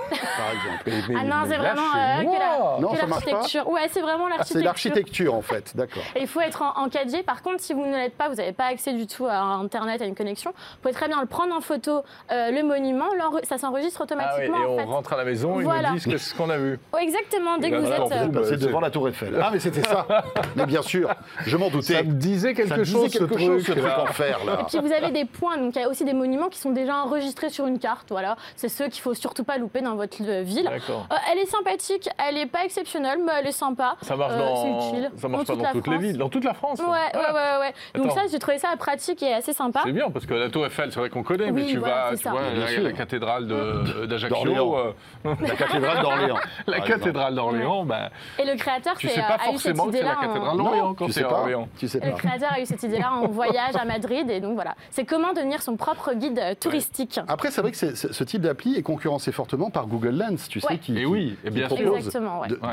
Par exemple. Ah non, c'est vraiment euh, que la- l'architecture. Ouais, c'est vraiment Ah, l'architecture. c'est l'architecture, en fait, d'accord. Et il faut être en, en 4G. Par contre, si vous ne l'êtes pas, vous n'avez pas accès du tout à Internet, à une connexion, vous pouvez très bien le prendre en photo, euh, le monument, ça s'enregistre Ah oui, et automatiquement. en fait. on rentre à la maison, Voilà. ils nous disent qu'est-ce qu'on a vu. *laughs* Oh, exactement, dès que Bah, vous êtes... euh, bah, devant la Tour Eiffel. Ah, mais c'était ça *laughs* Mais bien sûr, je m'en doutais. Ça me disait quelque Ça me chose, disait quelque ce chose, ce truc. truc là. en fer, là. Et puis vous avez des points, donc il y a aussi des monuments qui sont déjà enregistrés sur une carte. Voilà, c'est ceux qu'il faut surtout pas louper dans votre euh, ville. Euh, elle est sympathique, elle est pas exceptionnelle, mais elle est sympa. Ça marche Euh, dans. c'est utile. Ça marche Dans pas toute dans la toutes les villes. Dans toute la France. Ouais, ouais, ouais, ouais. Donc ça, j'ai trouvé ça pratique et assez sympa. C'est bien parce que la Tour Eiffel, c'est vrai qu'on connaît, mais tu voilà, vas, tu vois, Bien la, sûr. la cathédrale de- d'Ajaccio, euh, *laughs* La cathédrale d'Orléans. *laughs* la cathédrale d'Orléans, ben, Et le créateur tu c'est, sais pas forcément que c'est la cathédrale d'Orléans quand tu c'est sais à pas. Orléans. Tu sais Le créateur a eu cette idée-là en *laughs* voyage à Madrid et donc voilà. C'est comment devenir son propre guide touristique? Après, c'est vrai que ce type d'appli est concurrencé fortement par Google Lens, tu sais, qui, Et oui, et qui bien sûr. propose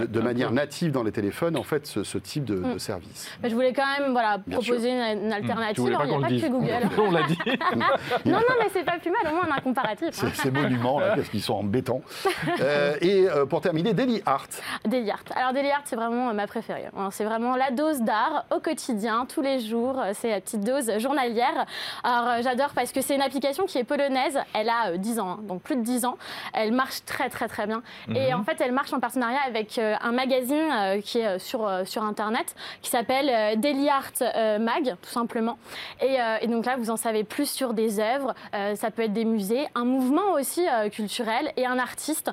de, manière native dans les téléphones, en fait, ce, ce type de, Mm. de service. Mais je voulais quand même voilà, Bien proposer une, une Tu alternative. Alors, pas il n'y a pas que dise. Google. *laughs* On l'a dit. *laughs* non, non, mais c'est pas plus mal, au moins on a un comparatif. hein. Ces, monuments, là, parce qu'ils sont en béton. *laughs* Euh, et euh, pour terminer, Daily Art. Daily Art. Alors Daily Art, c'est vraiment euh, ma préférée. Alors, C'est vraiment la dose d'art au quotidien, tous les jours. C'est la petite dose journalière. Alors euh, j'adore parce que c'est une application qui est polonaise. Elle a euh, 10 ans, hein, donc plus de 10 ans. Elle marche très très très bien. Et en fait, elle marche en partenariat avec euh, un magazine euh, qui est euh, sur, sur Internet qui s'appelle Daily Art Mag, tout simplement. Et, et donc là, vous en savez plus sur des œuvres. Ça peut être des musées, un mouvement aussi culturel et un artiste.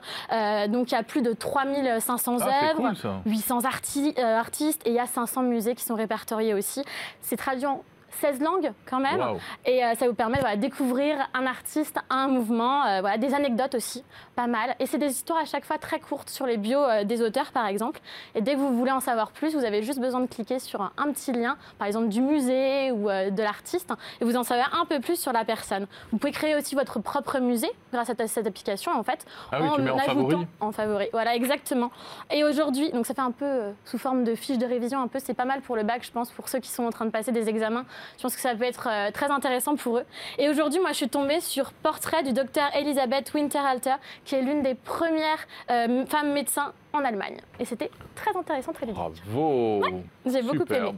Donc il y a plus de 3500 Ah, œuvres. cool ça. 800 arti- euh, artistes et il y a 500 musées qui sont répertoriés aussi. C'est traduit en 16 langues quand même. Et euh, ça vous permet voilà, de découvrir un artiste, un mouvement, euh, voilà, des anecdotes aussi, pas mal. Et c'est des histoires à chaque fois très courtes sur les bios euh, des auteurs par exemple. Et dès que vous voulez en savoir plus, vous avez juste besoin de cliquer sur un, un petit lien, par exemple du musée ou de l'artiste, et vous en savez un peu plus sur la personne. Vous pouvez créer aussi votre propre musée grâce à cette application en fait. Ah oui, tu mets en favori. En favori, voilà exactement. Et aujourd'hui, donc ça fait un peu sous forme de fiche de révision, un peu, c'est pas mal pour le bac, je pense, pour ceux qui sont en train de passer des examens. Je pense que ça peut être euh, très intéressant pour eux. Et aujourd'hui, moi, je suis tombée sur Portrait du docteur Elisabeth Winterhalter, qui est l'une des premières euh, femmes médecins en Allemagne. Et c'était très intéressant, très ludique. Bravo. J'ai beaucoup aimé.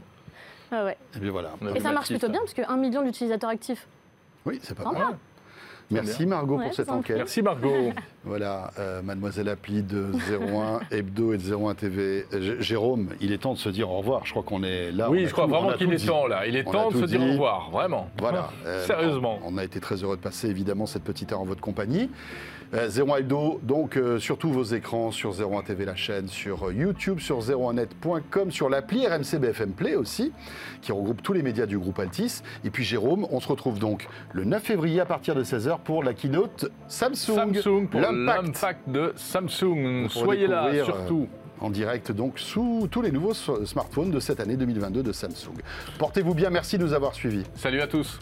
Ouais, ouais. Et bien voilà. Ça marche plutôt bien, parce qu'un million d'utilisateurs actifs. Oui, c'est pas mal. Merci Margot Ouais, pour cette enquête. Merci Margot. *laughs* Voilà, euh, mademoiselle appli de 01 *laughs* Hebdo et de 01 TV. J- Jérôme, il est temps de se dire au revoir. Je crois qu'on est là. oui, je crois tout- vraiment a qu'il est dit. temps là. Il est On temps de se dire au revoir, vraiment. Voilà. *laughs* euh, Sérieusement. On, on a été très heureux de passer évidemment cette petite heure en votre compagnie. Euh, 01 Hebdo, donc euh, sur tous vos écrans, sur 01 TV la chaîne, sur euh, YouTube, sur 01net.com, sur l'appli RMC BFM Play aussi, qui regroupe tous les médias du groupe Altis. Et puis Jérôme, on se retrouve donc le 9 février à partir de 16h pour la keynote Samsung. Samsung pour l'impact. de Samsung. Soyez là, surtout. en direct donc sous tous les nouveaux smartphones de cette année 2022 de Samsung. Portez-vous bien, merci de nous avoir suivis. Salut à tous.